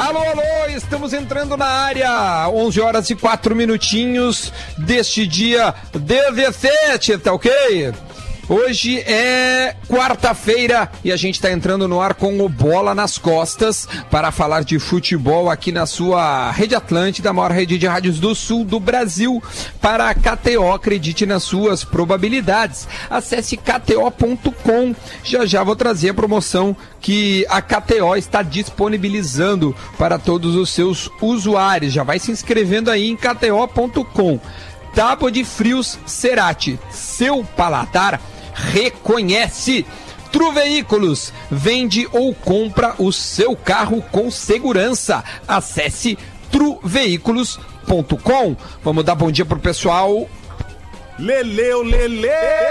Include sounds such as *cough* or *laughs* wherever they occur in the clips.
Alô, alô, estamos entrando na área. 11 horas e 4 minutinhos deste dia 17, tá ok? Hoje é quarta-feira e a gente está entrando no ar com o Bola nas Costas para falar de futebol aqui na sua Rede Atlântida, a maior rede de rádios do sul do Brasil. Para a KTO, acredite nas suas probabilidades. Acesse kto.com. Já já vou trazer a promoção que a KTO está disponibilizando para todos os seus usuários. Já vai se inscrevendo aí em kto.com. Tábua de frios Cerati. Seu paladar reconhece. Tru Veículos vende ou compra o seu carro com segurança. Acesse truveículos.com. Vamos dar bom dia pro pessoal. Leleu, Lele!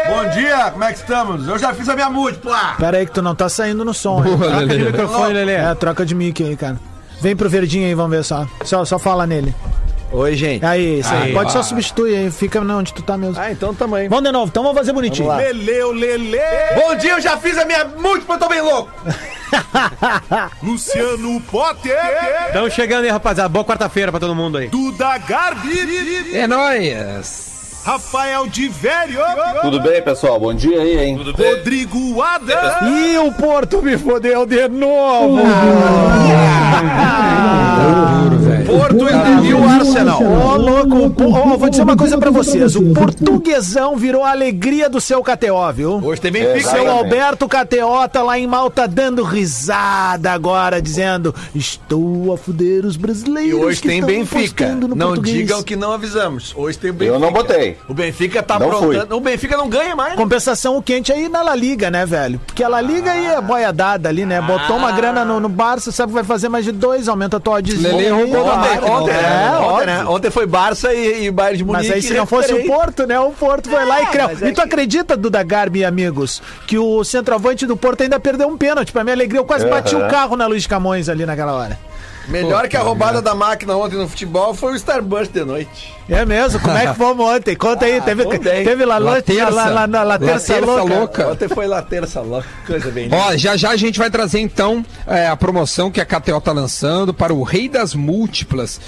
Bom dia, como é que estamos? Eu já fiz a minha múltipla! Pera aí que tu não tá saindo no som. hein? Boa, troca de Lelê. microfone, Lelê. É, troca de mic aí, cara. Vem pro verdinho aí, vamos ver só. Só, só fala nele. Oi, gente. Aí, isso aí. Aí, Pode só substituir aí, fica onde tu tá mesmo. Ah, então também. Vamos de novo, então vamos fazer bonitinho. Leleu, Lele! Bom dia, eu já fiz a minha múltipla, tô bem louco! *laughs* Luciano Potter! Estamos chegando aí, rapaziada. Boa quarta-feira pra todo mundo aí. Duda Garbi! É nóis! Rafael de Velho! Tudo bem, pessoal? Bom dia aí, hein? Rodrigo Adams! E o Porto me fodeu de novo. *laughs* Porto e o Arsenal! Ô, louco, ó, vou dizer uma coisa pra vocês. O portuguesão virou a alegria do seu KTO, viu? Hoje tem É, Benfica, Seu? Alberto KTO tá lá em Malta dando risada agora, dizendo: Estou a fuder os E brasileiros. hoje que tem Benfica. Não português." digam que não avisamos. Hoje tem Benfica. Eu não botei. O Benfica tá aprontando. O Benfica não ganha mais. né? Compensação o quente aí na La Liga, né, velho? Porque a La Liga aí é boia dada ali, né? Botou uma grana no, no Barça, sabe que vai fazer mais de dois, aumenta a tua. Lele roubou Ontem, da máquina, Ontem, né? né? É, Ontem, óbvio. né? Ontem foi Barça e, e Bayern de Munique. Mas aí se não fosse o. Porto, né? O Porto foi lá e criou. é E tu que- acredita, Duda Garbi e amigos, que o centroavante do Porto ainda perdeu um pênalti. Pra minha alegria, eu quase bati o carro na Luiz Camões ali naquela hora. Melhor que a roubada da máquina ontem no futebol foi o Starburst de noite. É mesmo? Como é que fomos ontem? Conta aí, teve, foi bem. teve lá, La lá, terça. lá, lá, lá, lá La terça terça louca. louca. Ontem foi lá terça louca. Coisa bem. Ó, já já a gente vai trazer então é, a promoção que a KTO tá lançando para o Rei das Múltiplas.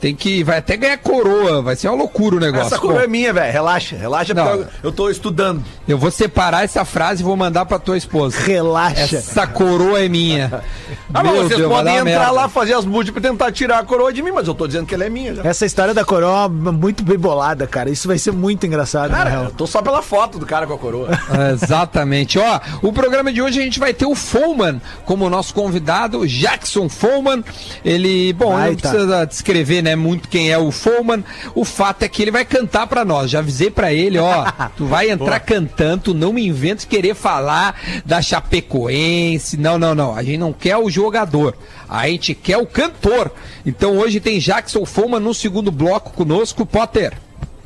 Tem que. Vai até ganhar coroa, vai ser uma loucura o negócio. Essa coroa Bom, é minha, velho. Relaxa, relaxa, Não. porque eu, eu tô estudando. eu vou separar essa frase e vou mandar pra tua esposa. Relaxa. Essa coroa é minha. *laughs* Ah, mas vocês Deus, podem entrar merda. lá, fazer as múltiplas e tentar tirar a coroa de mim, mas eu tô dizendo que ela é minha já. Essa história da coroa é muito bem bolada, cara. Isso vai ser muito engraçado, Cara, eu tô só pela foto do cara com a coroa. *laughs* Exatamente. Ó, o programa de hoje a gente vai ter o Foman como nosso convidado, Jackson Foman. Ele, bom, Vai, não tá. precisa descrever, né, muito quem é o Foman. O fato é que ele vai cantar pra nós. Já avisei pra ele, ó, *laughs* tu vai entrar cantando, tu não me inventes querer falar da Chapecoense. Não, não, não. A gente não quer o jogador. A gente quer o cantor. Então hoje tem Jackson Foman no segundo bloco conosco, Potter.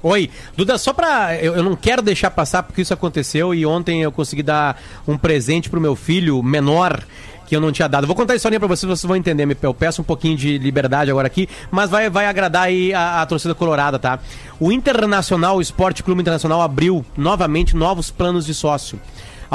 Oi, Duda, só pra. Eu, eu não quero deixar passar porque isso aconteceu e ontem eu consegui dar um presente pro meu filho menor que eu não tinha dado. Vou contar a historinha pra vocês, vocês vão entender. Eu peço um pouquinho de liberdade agora aqui, mas vai, vai agradar aí a, a torcida colorada, tá? O Internacional, o Esporte Clube Internacional, abriu novamente novos planos de sócio.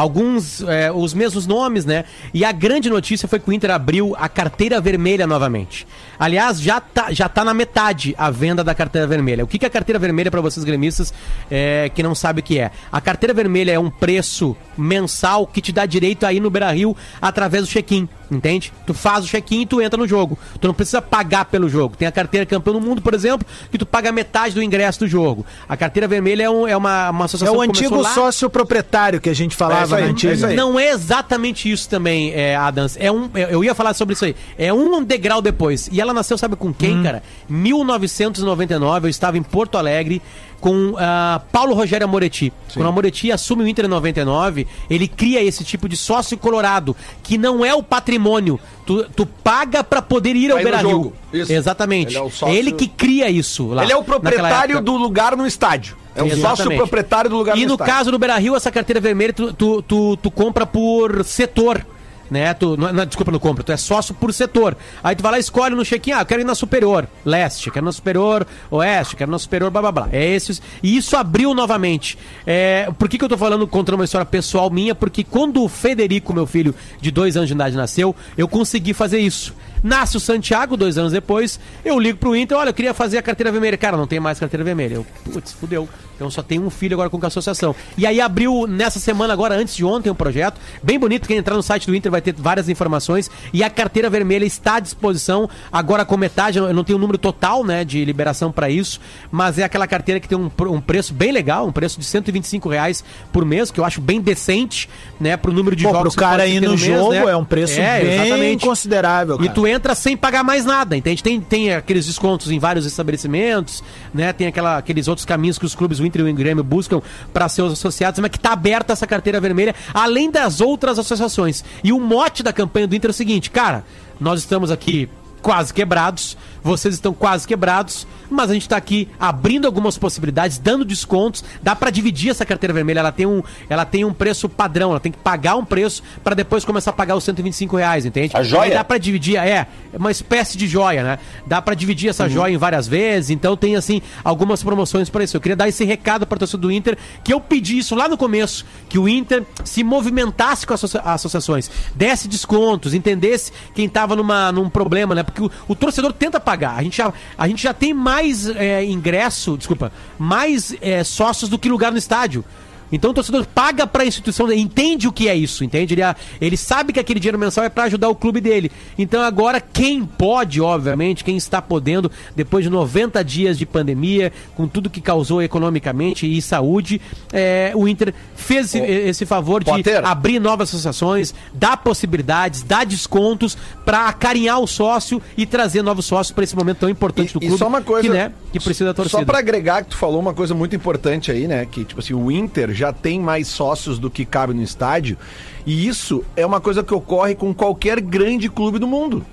Alguns, é, os mesmos nomes, né? E a grande notícia foi que o Inter abriu a carteira vermelha novamente. Aliás, já tá, já tá na metade a venda da carteira vermelha. O que, que é a carteira vermelha para vocês gremistas é, que não sabem o que é? A carteira vermelha é um preço mensal que te dá direito a ir no Beira Rio através do check-in, entende? Tu faz o check-in e tu entra no jogo. Tu não precisa pagar pelo jogo. Tem a carteira campeão do mundo, por exemplo, que tu paga metade do ingresso do jogo. A carteira vermelha é, um- é uma, uma É associação o que começou antigo lá- sócio proprietário que a gente É falava na é antiga. não é exatamente isso também, é, Adams. É um, eu ia falar sobre isso aí. É um degrau depois. E ela nasceu, sabe com quem, cara? 1999, eu estava em Porto Alegre com ah, Paulo Rogério Amoretti. Quando o Amoretti assume o Inter em 99, ele cria esse tipo de sócio colorado, que não é o patrimônio. Tu, tu paga pra poder ir ao no jogo. Isso. Exatamente. Ele é sócio- ele que cria isso lá. Ele é o proprietário do lugar no estádio. É o sócio Exatamente. proprietário do lugar E no estádio. caso do Beira Rio, essa carteira vermelha, tu, tu, tu, tu compra por setor. Né? Tu, não, não, desculpa, não compra, tu é sócio por setor. Aí tu vai lá e escolhe no check-in, ah, eu quero ir na superior, leste, quero na superior oeste, quero na superior, blá blá blá. É esse, e isso abriu novamente. É, por que, que eu tô falando, contando uma história pessoal minha? Porque quando o Federico, meu filho de dois anos de idade, nasceu, eu consegui fazer isso. Nasce o Santiago, dois anos depois, eu ligo pro Inter, olha, eu queria fazer a carteira vermelha. Cara, não tem mais carteira vermelha. Eu, putz, fudeu. Então só tem um filho agora com a associação. E aí abriu nessa semana, agora, antes de ontem, um projeto bem bonito. Quem entrar no site do Inter vai ter várias informações. E a carteira vermelha está à disposição. Agora com metade, eu não tenho o número total, né, de liberação para isso, mas é aquela carteira que tem um, um preço bem legal, um preço de 125 reais por mês, que eu acho bem decente, né, pro número de Pô, jogos pro cara ir ter no mês, jogo né? é um preço É, bem exatamente. considerável, E cara. tu entra sem pagar mais nada, entende? Tem, tem aqueles descontos em vários estabelecimentos, né? Tem aquela, aqueles outros caminhos que os clubes, o Inter e o Grêmio, buscam para seus associados, mas que tá aberta essa carteira vermelha, além das outras associações. E o mote da campanha do Inter é o seguinte, cara, nós estamos aqui quase quebrados, vocês estão quase quebrados, mas a gente tá aqui abrindo algumas possibilidades, dando descontos, dá para dividir essa carteira vermelha, ela tem um, ela tem um preço padrão, ela tem que pagar um preço para depois começar a pagar os 125 reais, entende? A joia? Aí dá para dividir, é, é uma espécie de joia, né? Dá para dividir essa joia em várias vezes, então tem assim algumas promoções para isso. Eu queria dar esse recado para torcedor do Inter, que eu pedi isso lá no começo, que o Inter se movimentasse com as associa- associações, desse descontos, entendesse quem tava numa, num problema, né? Porque o, o torcedor tenta pagar. A gente já, a gente já tem mais é, ingresso, desculpa, mais é, sócios do que lugar no estádio. Então o torcedor paga pra instituição, entende o que é isso, entende? Ele, ele sabe que aquele dinheiro mensal é pra ajudar o clube dele. Então agora quem pode, obviamente, quem está podendo, depois de 90 dias de pandemia, com tudo que causou economicamente e saúde, é, o Inter fez esse, esse favor de Potter. abrir novas associações, dar possibilidades, dar descontos pra acarinhar o sócio e trazer novos sócios pra esse momento tão importante do E, e clube só uma coisa. que, né, que precisa da torcida. Só pra agregar que tu falou uma coisa muito importante aí, né? Que, tipo assim, o Inter já tem mais sócios do que cabe no estádio. E isso é uma coisa que ocorre com qualquer grande clube do mundo.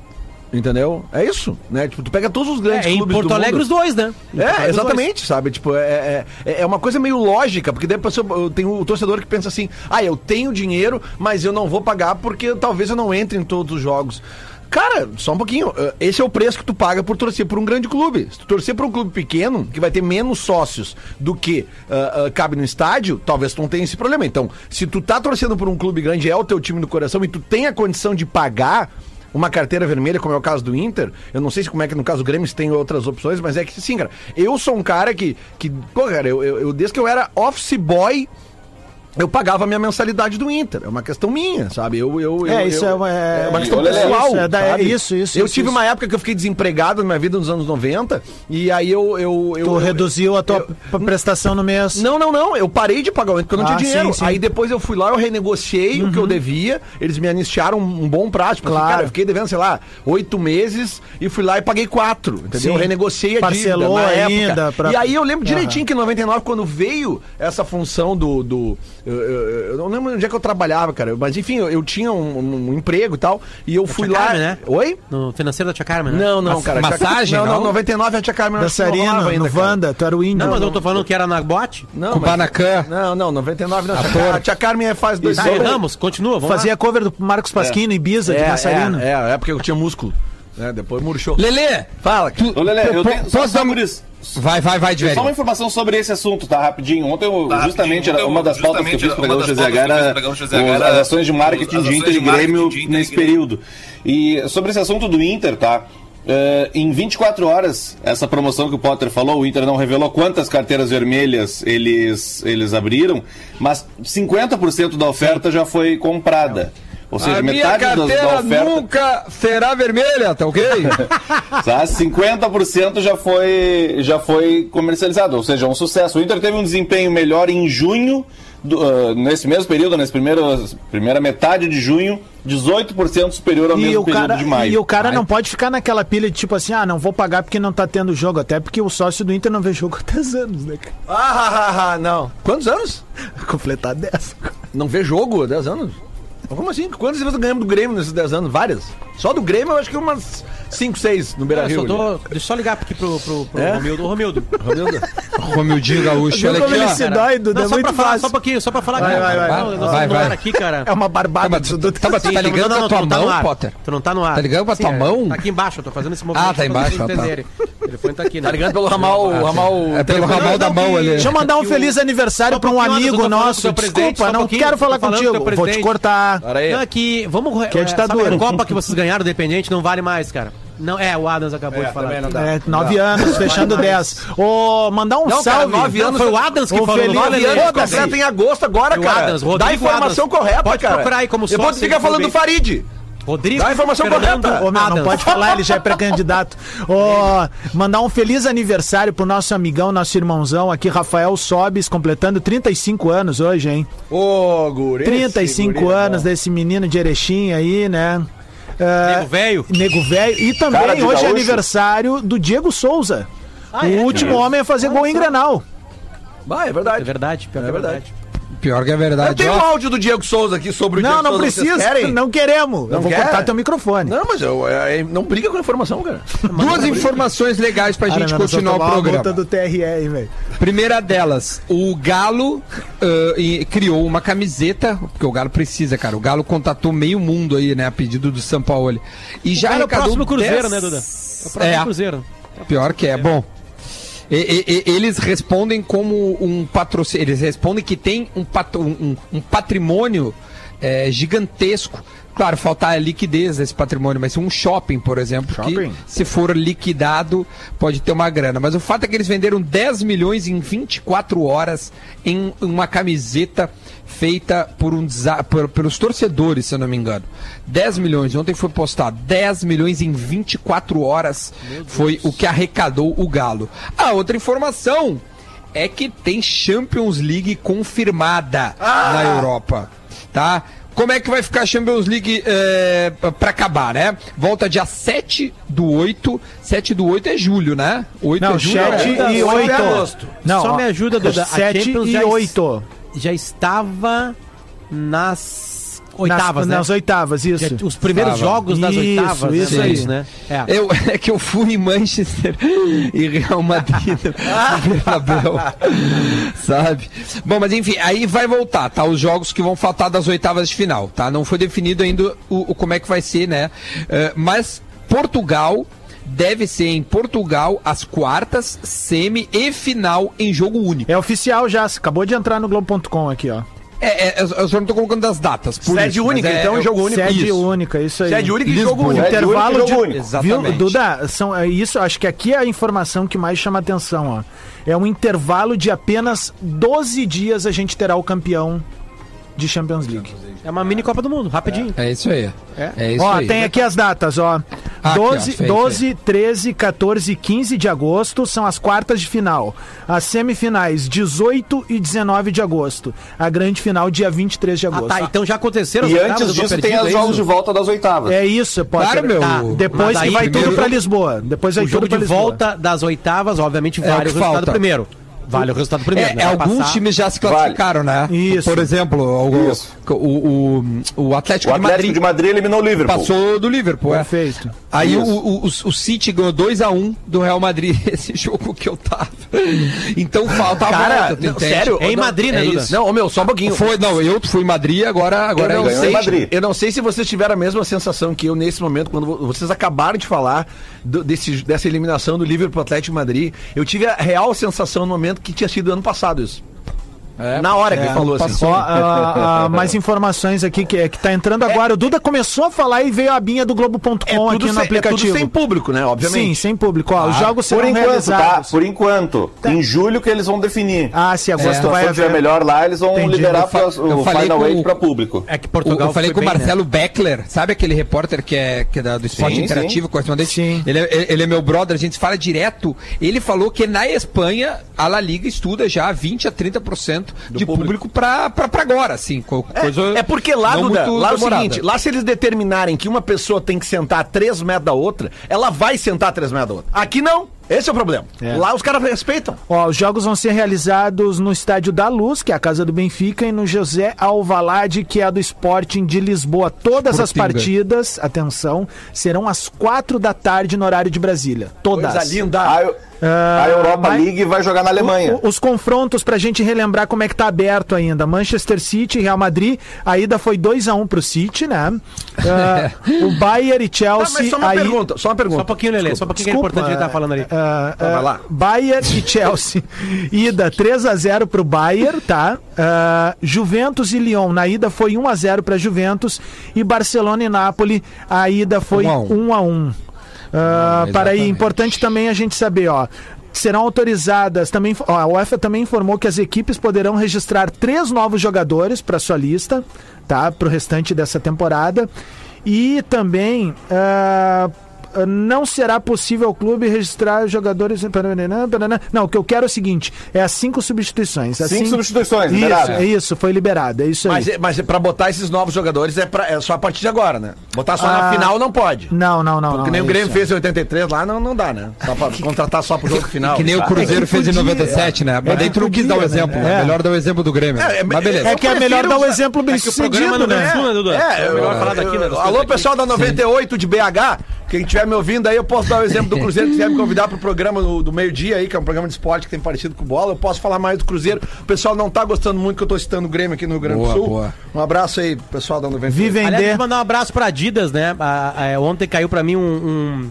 Entendeu? É isso, né? Tipo, tu pega todos os grandes É, em clubes Porto do Alegre mundo. os dois, né? Em É, os dois. exatamente, sabe? Tipo, é, é, é uma coisa meio lógica, porque daí tenho o torcedor que pensa assim, ah, eu tenho dinheiro, mas eu não vou pagar porque talvez eu não entre em todos os jogos. Cara, só um pouquinho. eh, Esse é o preço que tu paga por torcer por um grande clube. Se tu torcer por um clube pequeno, que vai ter menos sócios do que ah, ah, cabe no estádio, talvez tu não tenha esse problema. Então, se tu tá torcendo por um clube grande, é o teu time do coração, e tu tem a condição de pagar uma carteira vermelha, como é o caso do Inter, eu não sei se como é que no caso do Grêmio se tem outras opções, mas é que sim, cara. Eu sou um cara que, que pô, cara, eu, eu, eu- desde que eu era office boy, eu pagava a minha mensalidade do Inter. É uma questão minha, sabe? Eu, eu, É, eu- isso eu- é uma- é- uma questão Olha, pessoal. isso, é da- é isso, isso, Eu isso, tive isso. uma época que eu fiquei desempregado na minha vida nos anos 90, e aí eu. eu, eu Tu eu- reduziu a tua prestação no mês. não, não, não. Eu parei de pagar o Inter porque eu não Ah, tinha dinheiro. sim, sim. Aí depois eu fui lá, eu renegociei o que eu devia. Eles me anistiaram um, um bom prazo. Tipo, assim, Claro. cara, eu fiquei devendo, sei lá, oito meses e fui lá e paguei quatro. Entendeu? Sim. Eu renegociei a Parcelou dívida na ainda época. pra- E aí eu lembro direitinho que em 99, quando veio essa função do. do eu, eu- eu não lembro onde é que eu trabalhava, cara. Mas enfim, eu, eu tinha um, um emprego e tal. E eu fui Tia lá. Carmen, né? Oi? No financeiro da Tia Carmen, né? Não, não, Mas- cara. massagem, não, não, não? 99 a tia Carmen não no cara. Wanda, tu era o índio. Não, mas eu tô falando que era na boate. Não, Com mas- Banacan. Não, não, 99 não. A tia, Car- a tia Carmen é faz dois Tá, anos. erramos, continua, vamos Fazia cover do Marcos Pasquino em Ibiza, de É, dançarino. é, é, é porque eu tinha músculo. Né? depois murchou. Lelê, Fala, cara. Ô, Lelê, eu tenho. posso Só, dar- por isso. vai, vai, vai, Só uma Diego. informação sobre esse assunto, tá? Rapidinho. Ontem, eu, Tá, justamente, rapidinho. uma das pautas que eu fiz para o GZH era era as ações de marketing de Inter e Grêmio nesse período. E sobre esse assunto do Inter, tá? Eh, em 24 horas, essa promoção que o Potter falou, o Inter não revelou quantas carteiras vermelhas eles, eles abriram, mas 50% da oferta já foi comprada. Ou seja, A minha metade da carteira oferta. nunca será vermelha, tá ok? *laughs* Tá? 50% já foi, já foi comercializado, ou seja, um sucesso. O Inter teve um desempenho melhor em junho, do, ah, nesse mesmo período, nessa primeira, primeira metade de junho, 18% superior ao E mesmo o, período cara, de maio. e o cara não pode ficar naquela pilha de tipo assim, ah, não vou pagar porque não tá tendo jogo. Até porque o sócio do Inter não vê jogo há 10 anos, né, cara? Ah, ah, ah, ah, não. Quantos anos? *laughs* Completar 10. Não vê jogo há 10 anos? Como assim? Quantas vezes ganhamos do Grêmio nesses 10 anos? Várias. Só do Grêmio eu acho que umas 5, 6 no Beira Eu Rio. só tô, deixa eu só ligar aqui pro, pro, pro É? Romildo. Ô, Romildo. Romildinho Gaúcho, olha aqui, ele ó. Duda? Não, É só muito pra falar, só um pouquinho, só pra falar Vai, aqui. vai, vai. Não, Vai, vai. aqui, cara. É uma barbada Tá, tu- Duda. tá, tu tá ligando não, na não, tua tu não tá mão. Potter? Tu não tá no ar. Tá ligando com a tua é, mão? Tá aqui embaixo, eu tô fazendo esse movimento. Ah, tá pra embaixo, ah, tá. O telefone tá aqui, né? Tá ligando pelo ramal. ramal É pelo ramal da mão ali. Deixa eu mandar um feliz aniversário um pra um amigo nosso. Desculpa, um não quero falar contigo. Vou te cortar. Lá. Olha aí. Não, é que. Vamos. Que é é, ditadura. sabe, a Copa que vocês ganharam, dependente, não vale mais, cara. Não, é, o Adams acabou É, de falar. não dá. É, nove anos, fechando dez. Ô, mandar um Não, cara, salve. nove anos Foi o Adams que Ô, falou. Não, Nove anos Foda-se. completa em agosto agora, o cara. Adams, Dá a informação Adams. correta, Pode cara. procurar aí como Depois sócio, fica falando do Farid. Rodrigo. Dá a informação Fernando correta. Ô, meu, não pode falar, ele já é pré-candidato. Ô, mandar um feliz aniversário pro nosso amigão, nosso irmãozão aqui, Rafael Sobes, completando 35 anos hoje, hein? Ô, guri. 35 anos desse menino de Erechim aí, né? É, Nego velho. Nego velho. E também hoje é gaúcho. aniversário do Diego Souza. o último homem a fazer gol em Granal. Vai, é É verdade. verdade, pior que É é verdade. Pior que é Eu verdade. tenho ó. um áudio do Diego Souza aqui sobre o Não, Diego não Souza. Vocês precisa. Não queremos. eu Não vou quer? cortar teu microfone. Não, mas eu, é, não briga com a informação, cara. *laughs* Duas informações legais pra gente continuar o programa. do TRE, velho. Primeira delas, o Galo e- criou uma camiseta, porque o Galo precisa, cara. O Galo contatou meio mundo aí, né, a pedido do São Paulo. E já Cara, é o arrecadou próximo Cruzeiro, 10 né, Duda? É o próximo É. Cruzeiro. Pior que é, bom. E- e- eles respondem como um patrocínio. Eles respondem que tem um, patro- um- um- patrimônio é, gigantesco. Claro, faltar liquidez desse patrimônio, mas um shopping, por exemplo, Shopping? que se for liquidado pode ter uma grana. Mas o fato é que eles venderam 10 milhões em 24 horas em uma camiseta feita por um por- pelos torcedores, se eu não me engano. 10 milhões, ontem foi postado, 10 milhões em 24 horas foi o que arrecadou o Galo. A outra informação é que tem Champions League confirmada na Europa, tá? Como é que vai ficar a Champions League é, para acabar, né? Volta dia 7 do 8. 7 do 8 é julho, né? 8 Não, é julho. 7 né? e Só 8. até agosto. Não, Só ó, me ajuda, Duda. A 7 Champions e já es- 8. Já estava nas oitavas, nas, né? nas oitavas, isso. Já- Os primeiros Tava. jogos das Isso, oitavas, né? isso é aí. isso, né? É. Eu, *laughs* é que eu fui em Manchester e Real Madrid *laughs* Bernabéu, sabe? Bom, mas enfim, aí vai voltar, tá? Os jogos que vão faltar das oitavas de final, tá? Não foi definido ainda o, o- como é que vai ser, né? Eh, mas Portugal deve ser em Portugal as quartas, semi e final em jogo único. É oficial já, acabou de entrar no Globo.com aqui, ó. É, é, eu só não tô colocando das datas. por Sede isso, única, é- então, é- jogo único. Sede Isso. única, isso aí. Sede única e Lisboa. jogo único. Intervalo única de. jogo único. Exatamente. Viu, Duda, são, é isso, acho que aqui é a informação que mais chama atenção, ó. É um intervalo de apenas 12 dias a gente terá o campeão de Champions League. É uma mini Copa do Mundo, rapidinho. É isso aí. É, isso ó, aí. tem aqui as datas, ó. Aqui, ó, 12, fez, 12 13, 14 e 15 de agosto são as quartas de final. As semifinais, 18 e 19 de agosto. A grande final, dia 23 de Ah, agosto. tá. Então já aconteceram E antes disso tem os é jogos isso? de volta das oitavas. É isso, pode Claro, meu. Tá. Depois que aí, vai primeiro tudo pra Lisboa. Depois vai O jogo tudo pra de Lisboa. volta das oitavas, obviamente, É o vale que o resultado falta. primeiro. Vale o resultado primeiro. É, né? Alguns passar. times já se classificaram, né? Isso. Por exemplo, o, Isso. o, o, o Atlético, O de Atlético Madrid de Madrid eliminou o Liverpool. passou do Liverpool. é. Perfeito. Aí o, o, o, City ganhou 2x1 do Real Madrid, *laughs* esse jogo que eu tava. Então falta a Cara, volta, não, sério? É em Madrid, né, é Duda? Não, ô meu, só um pouquinho. Foi, não, eu fui em Madrid, agora, agora eu, não é sei, em Madrid. eu não sei se vocês tiveram a mesma sensação que eu nesse momento, quando vo- vocês acabaram de falar do- desse, dessa eliminação do Liverpool Atlético de Madrid. Eu tive a real sensação no momento que tinha sido ano passado isso. É, Na hora que é, ele falou assim. passou. Ó, ah, ah, mais informações aqui que, que tá entrando agora. O Duda começou a falar e veio a binha do Globo.com É aqui no sem, é aplicativo. tudo sem público, né? Obviamente. Sim, sem público. Ó, os jogos Por serão enquanto, tá? realizados. Por enquanto. Em julho que eles vão definir. Ah, se Se a agosto vai situação estiver haver. melhor lá, eles vão Entendi. liberar Eu eu o falei Final Eight o- para público. É que O- Portugal eu falei com o né? Marcelo Beckler, sabe aquele repórter que é, que é do esporte Sim, interativo, sim. correspondente? Sim. Ele, é, ele é meu brother, a gente fala direto. Ele falou que na Espanha a La Liga estuda já 20 a 30% de público, pra, pra, pra agora, assim. Coisa É porque lá, Duda, lá é o seguinte, lá se eles determinarem que uma pessoa tem que sentar a 3 metros da outra, ela vai sentar a 3 metros da outra. Aqui não. Esse é o problema. É. Lá os caras respeitam. Ó, os jogos vão ser realizados no Estádio da Luz, que é a casa do Benfica, e no José Alvalade, que é a do Sporting de Lisboa. Todas as Sportinga. partidas, atenção, serão às quatro da tarde no horário de Brasília. Todas. Coisa linda. A, a Europa League vai jogar na Alemanha. O- Os confrontos pra gente relembrar como é que tá aberto ainda. Manchester City e Real Madrid. A ida foi 2x1 pro City, né? Ah, *laughs* o Bayern e Tá, Chelsea. mas só uma aí... pergunta, só uma pergunta. Só um pouquinho, Lelê. Só um pouquinho que é Desculpa, importante ele tá falando ali. Ah, Tá, vai ah, lá. Bayern e Chelsea. *laughs* ida 3 a 0 pro Bayern, tá? Ah, Juventus e Lyon. Na ida foi 1 a 0 para Juventus e Barcelona e Nápoles. A ida foi 1 a 1. 1 a 1. Ah, Hum, para aí, importante também a gente saber, ó. Serão autorizadas também. ó, a UEFA também informou que as equipes poderão registrar três novos jogadores para sua lista, tá? Para o restante dessa temporada. E também ah, não será possível ao clube registrar jogadores. Não, o que eu quero é o seguinte: é as cinco substituições. As Cinco substituições, Isso, liberado. é isso, foi liberado. É isso aí. Mas, é- mas é pra botar esses novos jogadores é, pra- é só a partir de agora, né? Botar só na Ah, final não pode. Não, não, não. Porque não, nem o é Grêmio isso. fez em 83 lá, não, não dá, né? Só pra *laughs* contratar só pro jogo final. Que nem o Cruzeiro É fez em podia, 97, né? Mas É daí tu não quis dar o podia, exemplo. né? né? É. Melhor dar o exemplo do Grêmio. É, é- Mas beleza. É que é melhor dar um exemplo bem É o sucedido, não né? é, né, Dudu? É, É melhor falar daqui, né? Alô, pessoal da 98 de BH, quem estiver me ouvindo aí, eu posso dar o exemplo do Cruzeiro, que quiser me convidar pro programa do, do meio-dia aí, que é um programa de esporte que tem parecido com bola, eu posso falar mais do Cruzeiro. O pessoal não tá gostando muito que eu tô citando o Grêmio aqui no Rio Grande do Sul. boa. Um abraço aí, pessoal da 98. Vi Aliás, vender. deixa eu mandar um abraço pra Adidas, né? A- a- ontem caiu pra mim um. um...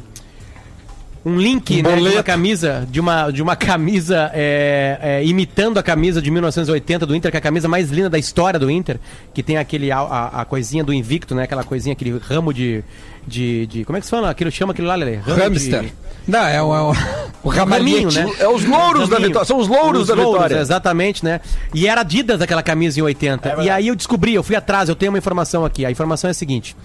um link Um né, de uma camisa, de uma, de uma camisa é, é, imitando a camisa de 1980 do Inter, que é a camisa mais linda da história do Inter, que tem aquele a, a- a coisinha do Invicto, né? Aquela coisinha, aquele ramo de. de, de- como é que se fala? Aquilo chama aquilo lá, Lele? Ramo Hamster. de- Não, é o, é o, *laughs* o ramalhete. Raminho, né? É os louros da vitória, são os louros Os da vitória. Exatamente, né? E era Adidas aquela camisa em 80. e aí eu descobri, eu fui atrás, eu tenho uma informação aqui. A informação é a seguinte: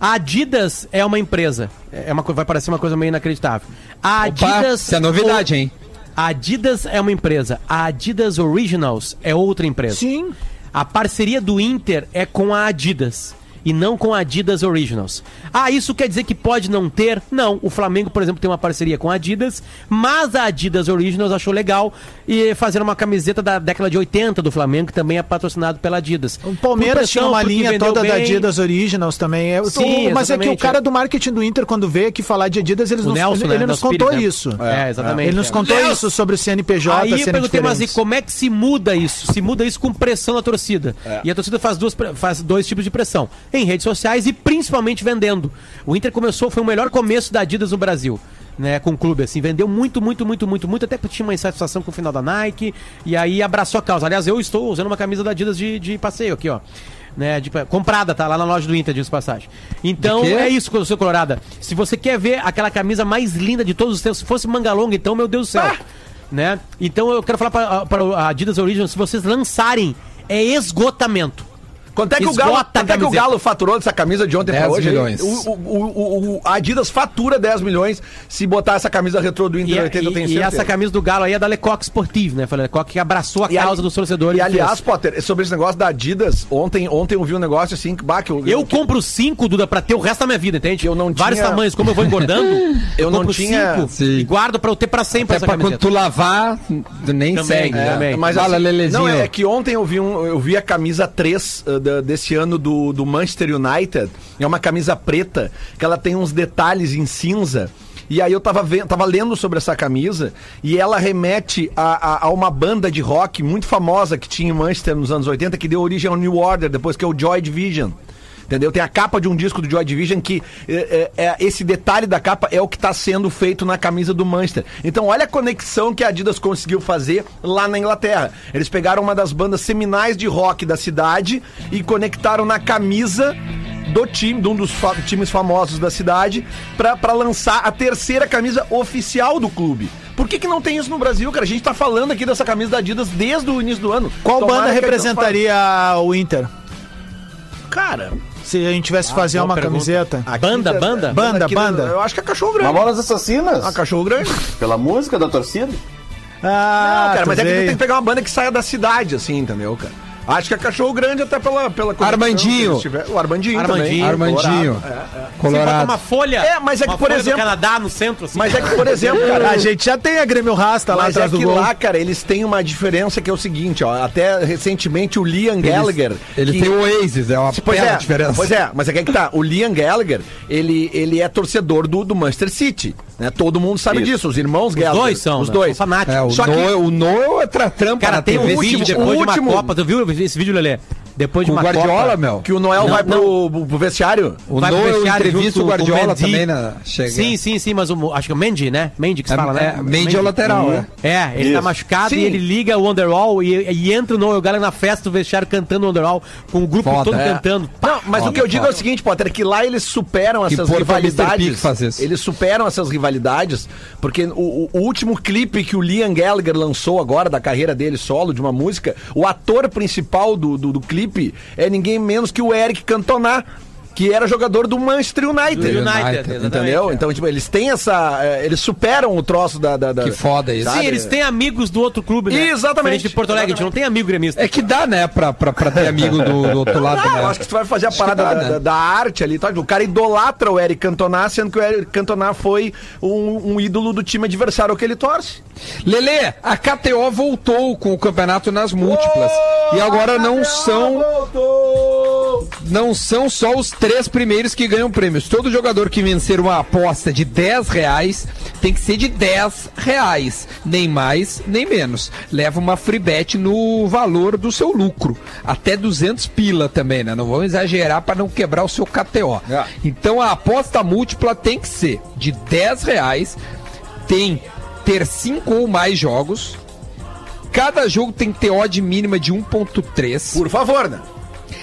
a Adidas é uma empresa. É uma, vai parecer uma coisa meio inacreditável. A Opa, Adidas. isso é novidade, hein? A Adidas é uma empresa. A Adidas Originals é outra empresa. Sim. A parceria do Inter é com a Adidas e não com a Adidas Originals. Ah, isso quer dizer que pode não ter? Não. O Flamengo, por exemplo, tem uma parceria com a Adidas, mas a Adidas Originals achou legal e fazer uma camiseta da década de 80 do Flamengo, que também é patrocinado pela Adidas. O Palmeiras tinha uma linha toda da bem. Adidas Originals também. É, Sim, o- mas é que o cara é. do marketing do Inter, quando veio aqui falar de Adidas, eles nos, Nelson, ele né, nos Nelson contou né? isso. É, exatamente. Ele nos É. contou Nelson! isso sobre o CNPJ, Aí eu perguntei, mas e como é que se muda isso? Se muda isso com pressão da torcida. E a torcida faz, duas, faz dois tipos de pressão. Em redes sociais e principalmente vendendo. O Inter começou, foi o melhor começo da Adidas no Brasil. Né, com o clube, assim, vendeu muito, muito, muito, muito, muito, até porque tinha uma insatisfação com o final da Nike, e aí abraçou a causa. Aliás, eu estou usando uma camisa da Adidas de, de passeio aqui, ó. Né, de- comprada, tá? Lá na loja do Inter, diz passagem. Então, é isso, seu Colorada. Se você quer ver aquela camisa mais linda de todos os tempos, se fosse manga longa, então, meu Deus do céu. Né? Então eu quero falar para para a Adidas Original, se vocês lançarem, é esgotamento. Quanto é que, o Galo, quanto é que o. Galo faturou dessa camisa de ontem 10 pra hoje? milhões. O, o, o, o- a Adidas fatura 10 milhões se botar essa camisa retrô do E, Inter 80, eu e- tenho e certeza. essa camisa do Galo aí é da Lecoq Sportive, né? Foi a Lecoq que abraçou a E causa ali- dos torcedores. E e aliás. Potter, sobre esse negócio da Adidas, ontem, ontem eu vi um negócio assim, que, bah, que eu, eu que- compro cinco, Duda, pra ter o resto da minha vida, entende? Eu não Vários tinha- tamanhos, como eu vou engordando, *laughs* Eu não compro tinha- cinco Sim. e guardo pra eu ter pra sempre Até essa pra quando camiseta. tu lavar, tu nem Também, segue. é. também. Mas Fala, assim, Lelezinho. Não, é que ontem eu vi, um, eu vi a camisa 3 uh, da- desse ano do, do Manchester United. É uma camisa preta, que ela tem uns detalhes em cinza. E aí eu tava, vendo, tava lendo sobre essa camisa e ela remete a, a- a uma banda de rock muito famosa que tinha em Manchester nos anos 80, que deu origem ao New Order, depois que é o Joy Division. Entendeu? Tem a capa de um disco do Joy Division que é, é- é- esse detalhe da capa é o que está sendo feito na camisa do Manchester. Então olha a conexão que a Adidas conseguiu fazer lá na Inglaterra. Eles pegaram uma das bandas seminais de rock da cidade e conectaram na camisa do time, de um dos fa- times famosos da cidade, para lançar a terceira camisa oficial do clube. Por que, que não tem isso no Brasil, cara? A gente tá falando aqui dessa camisa da Adidas desde o início do ano. Qual Tomara banda representaria o Inter? Cara, Se a gente tivesse que fazer uma pergunta. camiseta. aqui Banda, da- banda? Banda, aqui banda. Eu acho que é cachorro grande. Mamonas Assassinas? Ah, cachorro grande. Pela música da torcida? Ah, não, cara, mas é que tem que pegar uma banda que saia da cidade, assim, entendeu, cara? Acho que é cachorro grande até pela. pela conexão Armandinho. O Armandinho, Armandinho. também. Armandinho. Colorado. É, é. Você bota Colorado. uma folha. É, mas é que, por exemplo- do Canadá no centro, assim. Mas é que, por exemplo, cara. A gente já tem a Grêmio Rasta lá Mas é atrás do que gol. lá, cara, eles têm uma diferença que é o seguinte, ó. Até recentemente o Liam Gallagher. Ele que- tem o Oasis, é uma Pois é, diferença. pois é, mas é que, é que tá. O Liam Gallagher, ele, ele é torcedor do, do Manchester City. Né? Todo mundo sabe Isso. disso. Os irmãos Os Gallagher. dois são, Os né? dois. São fanáticos. É, o Só que- Noel, o Noel é tra- trampa Cara, na tem um TV. vídeo último- depois o de uma último- Copa. Tu viu esse vídeo, Lelê? Depois de uma Guardiola, Copa, meu. Que o Noel Não, vai pro, pro vestiário? O vai Noel entrevista o Guardiola o Mendy. também na... Chega. Sim, sim, sim, mas o, acho que é o Mendy, né? Mendy que se fala, né? É, Mendy é o lateral, é. É, ele tá Isso. machucado Sim. e ele liga o Wonderwall e, e entra o Noel Gallagher na festa do vestiário cantando o Wonderwall, com o grupo Foda, todo é. cantando. Não, mas Foda, o que eu digo é o foda. seguinte, Potter, é que lá eles superam Que essas rivalidades. Fazer isso. Eles superam essas rivalidades, porque o, o- o último clipe que o Liam Gallagher lançou agora da carreira dele solo, de uma música, o ator principal do, do, do clipe é ninguém menos que o Eric Cantona. Que era jogador do Manchester United. Do United, United. Entendeu? é. Então, tipo, eles têm essa. eh, Eles superam o troço da. da, da- Que foda isso. Sim, eles têm amigos do outro clube, né? Exatamente. Diferente de Porto Alegre, a gente não tem amigo gremista. É que dá, né, pra, pra, pra ter amigo do, do outro lado, Ah, né? eu acho que tu vai fazer a parada dá, da, né? da- da arte ali, tá? O cara idolatra o Eric Cantona, sendo que o Eric Cantona foi um, um ídolo do time adversário que ele torce. Lele, a KTO voltou com o campeonato nas múltiplas. e agora não são. Não são só os três primeiros que ganham prêmios. Todo jogador que vencer uma aposta de 10 reais tem que ser de 10 reais. Nem mais, nem menos. Leva uma free bet no valor do seu lucro. Até 200 pila também, né? Não vamos exagerar para não quebrar o seu KTO. É. Então a aposta múltipla tem que ser de 10 reais. Tem ter 5 ou mais jogos. Cada jogo tem que ter odd mínima de 1.3. Por favor, né?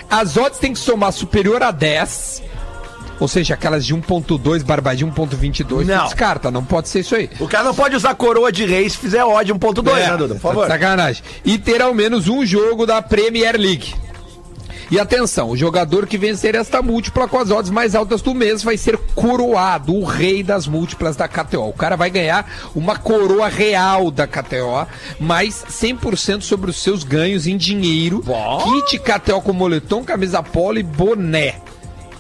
As odds tem que somar superior a 10. Ou seja, aquelas de 1.2 barba de 1.22. Não. Descarta, não pode ser isso aí. O cara não pode usar coroa de rei se fizer odd 1.2, É, né, Duda? Por favor. Sacanagem. E ter ao menos um jogo da Premier League. E atenção, o jogador que vencer esta múltipla com as odds mais altas do mês vai ser coroado, o rei das múltiplas da KTO. O cara vai ganhar uma coroa real da KTO, mais 100% sobre os seus ganhos em dinheiro, kit KTO com moletom, camisa polo e boné.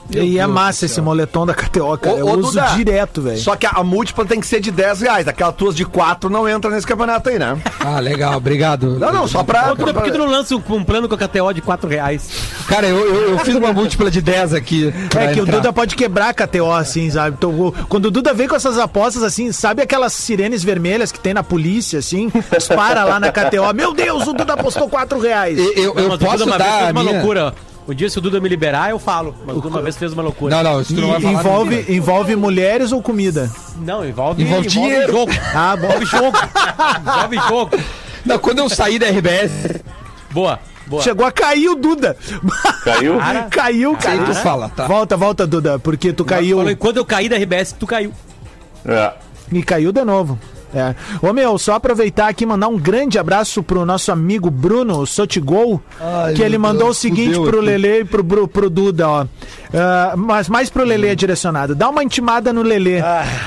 Meu E é massa esse moletom da KTO, cara. Ô, Eu ô, uso Duda, direto, velho. Só que a, a múltipla tem que ser de 10 reais. Aquela tuas de 4 não entra nesse campeonato aí, né? Ah, legal, obrigado. Não, não, só pra. Ô, Duda, por que tu não lança um, um plano com a KTO de 4 reais? Cara, eu, eu, eu fiz uma múltipla de 10 aqui. É que o entrar. Duda pode quebrar a KTO, assim, sabe? Então, o- quando o Duda vem com essas apostas, assim, sabe aquelas sirenes vermelhas que tem na polícia, assim? Dispara lá na KTO. Meu Deus, o Duda apostou 4 reais. Eu, eu, Não, eu o Duda posso uma vez dar fez a uma minha... loucura. O dia se o Duda me liberar, eu falo. Mas o Duda uma vez fez uma loucura. Não, não, isso tu não vai falar. envolve, nunca. envolve mulheres ou comida? Não, envolve, Envolve dinheiro. jogo. Ah, bom. Envolve jogo. envolve jogo. Não, quando eu saí da RBS, Boa, boa. Chegou a cair o Duda. Caiu? *laughs* caiu, cara. aí tu fala, tá? Volta, volta, Duda, porque tu caiu Falou, e quando eu caí da RBS, tu caiu. É. e caiu de novo. É. Ô meu, só aproveitar aqui e mandar um grande abraço pro nosso amigo Bruno Sotigol, Ai, que ele mandou Deus, o seguinte pro aqui. Lele e pro, pro, pro Duda, ó. Ah, mas mais pro Lele é direcionado. Dá uma intimada no Lele.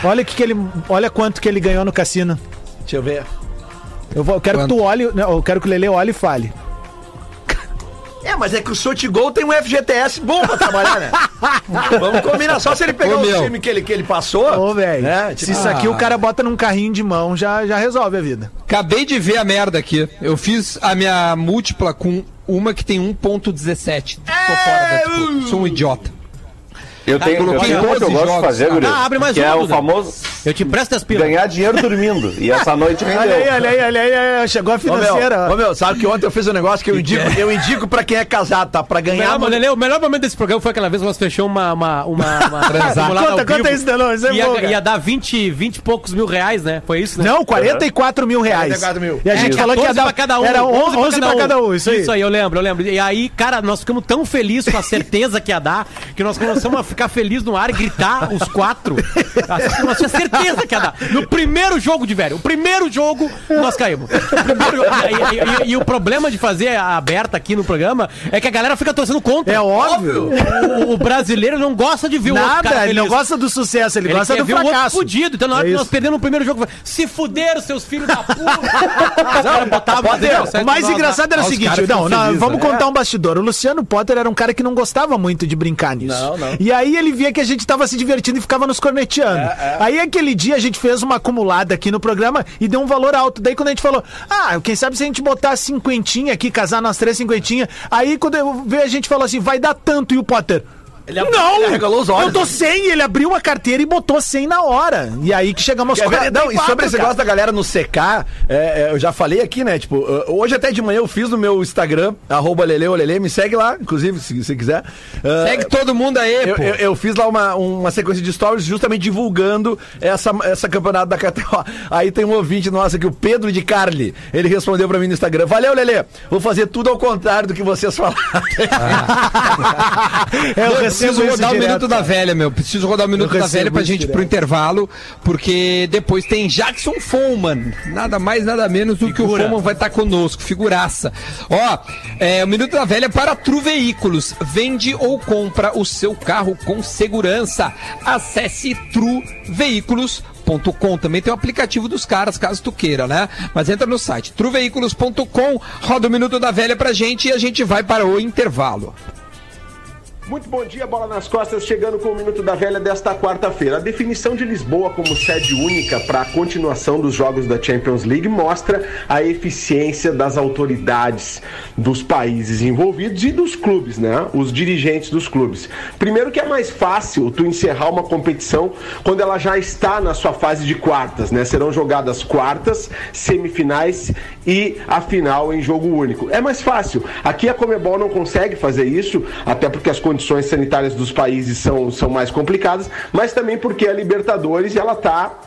Olha que, que ele, olha quanto que ele ganhou no cassino. Deixa eu ver. Eu, vou, eu quero Quanto? que tu olhe, não, eu quero que o Lele olhe e fale. É, mas é que o Sotigol tem um FGTS bom pra trabalhar, né? *laughs* Vamos combinar. Só se ele pegar Ô, o meu. time que ele, que ele passou. Ô, velho. né? Se Tipo, isso aqui ah. o cara bota num carrinho de mão, já, já resolve a vida. acabei de ver a merda aqui. Eu fiz a minha múltipla com uma que tem 1.17. Tô fora da disputa. Sou um idiota. Eu tenho, eu tenho uma que eu 12 gosto de fazer, cara. Guri, Ah, abre mais que um, é o famoso Eu te empresto as pilas. ganhar dinheiro dormindo. E essa noite rendeu. Olha aí, olha aí, olha aí, olha aí, chegou a Ô meu, financeira. ô, meu, sabe que ontem eu fiz um negócio que eu indico, eu indico pra quem é casado, tá? Pra O ganhar. melhor, Lelê, o melhor momento desse programa foi aquela vez que nós fechamos uma, uma, uma, *laughs* uma ao Conta, conta vivo. isso, Delon, isso é ia, bom, ia dar 20, 20 e poucos mil reais, né? Foi isso, né? Não, 44 mil reais. 44 mil. E a gente É, falou que ia 14 dar pra cada um. Era 11, pra cada um, isso aí. Isso aí, eu lembro, eu lembro. E aí, cara, nós ficamos tão felizes com a certeza que ia dar, que nós começamos a ficar felizes no ar e gritar *laughs* os quatro. Assim, nós tínhamos certeza que ia dar. No primeiro jogo de velho, o primeiro jogo, nós caímos. O primeiro e, e- e- e o problema de fazer a aberta aqui no programa é que a galera fica torcendo contra. É óbvio. O, o brasileiro não gosta de ver o outro Nada, cara ele não feliz. gosta do sucesso, ele, Ele gosta quer do ver o outro fracasso. fudido. Então, na hora É que nós perdemos no primeiro jogo, se fuderam, seus filhos da puta. *laughs* Os caras botavam Potter, dezessete o mais engraçado era o Ah, os seguinte, não, não, felizes, vamos né? contar um bastidor. O Luciano Potter era um cara que não gostava muito de brincar nisso. Não, não. E aí ele via que a gente tava se divertindo e ficava nos corneteando. Aí aquele dia a gente fez uma acumulada aqui no programa e deu um valor alto. Daí quando a gente falou, ah, quem sabe se a gente botar cinquentinha aqui, casar nós três cinquentinha. Aí quando eu vi a gente falou assim, vai dar tanto e o Potter. Ele não! Ele arregalou os olhos. Eu tô 100, ele abriu a carteira e botou 100 na hora. E aí que chegamos aos Quer ver? 44, Não, e sobre esse negócio da galera no secar, é, é, eu já falei aqui, né? Tipo, hoje até de manhã eu fiz no meu Instagram, arroba Leleolele, me segue lá, inclusive, se você quiser. Uh, Segue todo mundo aí, eu, pô. eu- eu fiz lá uma, uma sequência de stories justamente divulgando essa, essa campeonato da KTO. *laughs* Aí tem um ouvinte nosso aqui, o Pedro de Carli. Ele respondeu pra mim no Instagram: Valeu, Lele, vou fazer tudo ao contrário do que vocês falaram. É, *laughs* eu preciso rodar o direto, Minuto da. Velha, meu. Preciso rodar o Minuto da Velha pra gente ir pro intervalo, porque depois tem Jackson Foman. Nada mais, nada menos do que o Foman vai estar conosco. Figuraça. Ó, é, o Minuto da Velha é para Tru Veículos. Vende ou compra o seu carro com segurança. Acesse truveículos.com. Também tem o aplicativo dos caras, caso tu queira, né? Mas entra no site truveículos.com, roda o Minuto da Velha pra gente e a gente vai para o intervalo. Muito bom dia, bola nas costas, chegando com o Minuto da Velha desta quarta-feira. A definição de Lisboa como sede única para a continuação dos jogos da Champions League mostra a eficiência das autoridades dos países envolvidos e dos clubes, né? Os dirigentes dos clubes. Primeiro que é mais fácil tu encerrar uma competição quando ela já está na sua fase de quartas, né? Serão jogadas quartas, semifinais e a final em jogo único. É mais fácil. Aqui a Comebol não consegue fazer isso, até porque as condições sanitárias dos países são, são mais complicadas, mas também porque a Libertadores ela está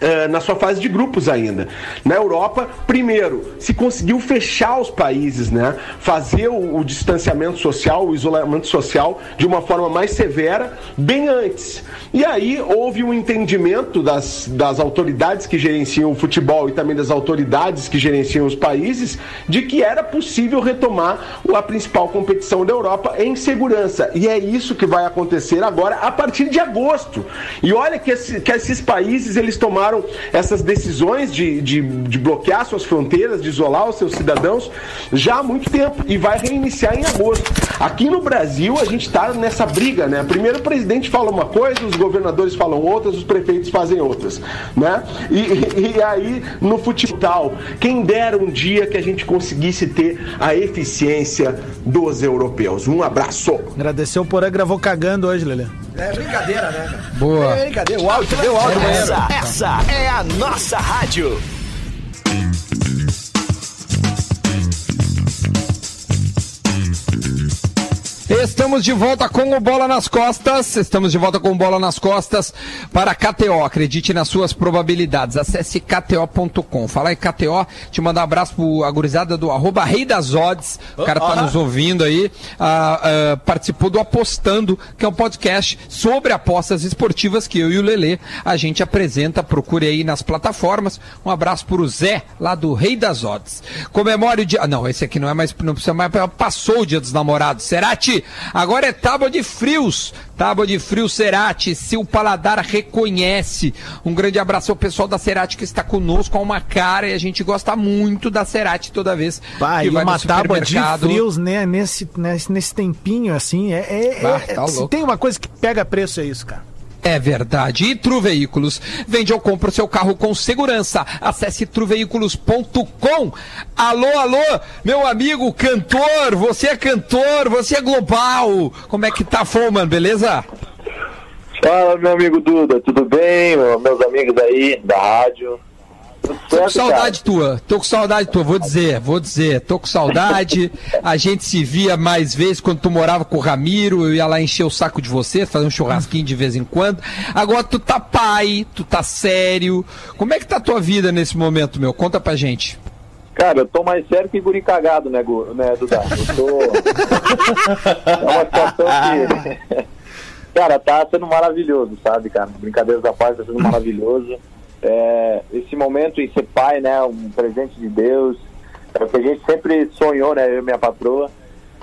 eh, na sua fase de grupos ainda. Na Europa, primeiro, se conseguiu fechar os países, né? Fazer o, o distanciamento social, o isolamento social de uma forma mais severa, bem antes. E aí houve um entendimento das, das autoridades que gerenciam o futebol e também das autoridades que gerenciam os países de que era possível retomar a principal competição da Europa em segurança. E é isso que vai acontecer agora a partir de agosto. E olha que, esse- que esses países eles tomaram essas decisões de, de, de bloquear suas fronteiras, de isolar os seus cidadãos já há muito tempo e vai reiniciar em agosto. Aqui no Brasil a gente está nessa briga, né? Primeiro o presidente fala uma coisa, os governadores falam outras, os prefeitos fazem outras, né? E, *laughs* e- aí no futebol, quem dera um dia que a gente conseguisse ter a eficiência dos europeus. Um abraço. Agradecer o Porã gravou cagando hoje, Lelê. É brincadeira, né? Boa. É brincadeira. O áudio, deu áudio. Essa, essa é a nossa rádio. Estamos de volta com o Bola nas Costas. Estamos de volta com o Bola nas Costas para KTO. Acredite nas suas probabilidades. Acesse KTO.com. Falar em KTO, te mandar um abraço pro a gurizada do arroba Rei das Odds. O cara tá nos ouvindo aí. Ah, ah, participou do Apostando, que é um podcast sobre apostas esportivas que eu e o Lelê a gente apresenta. Procure aí nas plataformas. Um abraço pro Zé, lá do Rei das Odds. Comemore o dia. Ah, não, esse aqui não é mais. Não precisa mais. Passou o dia dos namorados. Agora é tábua de frios. Tábua de frio Cerati, seu paladar reconhece. Um grande abraço ao pessoal da Cerati que está conosco, a uma cara, e a gente gosta muito da Cerati toda vez que e vai uma tábua de frios né, nesse, nesse, nesse tempinho, assim, é, é- Bah, é- tá se louco. tem uma coisa que pega preço, é isso, cara. É verdade. E Tru Veículos. Vende ou compra o seu carro com segurança. Acesse truveículos.com. Alô, alô, meu amigo cantor. Você é cantor, você é global. Como é que tá, Foman? Beleza? Fala, meu amigo Duda, tudo bem? Meus amigos aí da rádio. Tô com saudade tua, tô com saudade tua, vou dizer, vou dizer, tô com saudade. A gente se via mais vezes quando tu morava com o Ramiro, eu ia lá encher o saco de você, fazer um churrasquinho de vez em quando. Agora tu tá pai, tu tá sério. Como é que tá a tua vida nesse momento, meu? Conta pra gente. Cara, eu tô mais sério que guri cagado, né, Gu- né Duda? Eu tô... *laughs* é uma situação que... *laughs* Cara, tá sendo maravilhoso, sabe, cara? Brincadeiras da paz tá sendo maravilhoso. É, esse momento em ser pai, né, um presente de Deus, é o que a gente sempre sonhou, né, eu e minha patroa.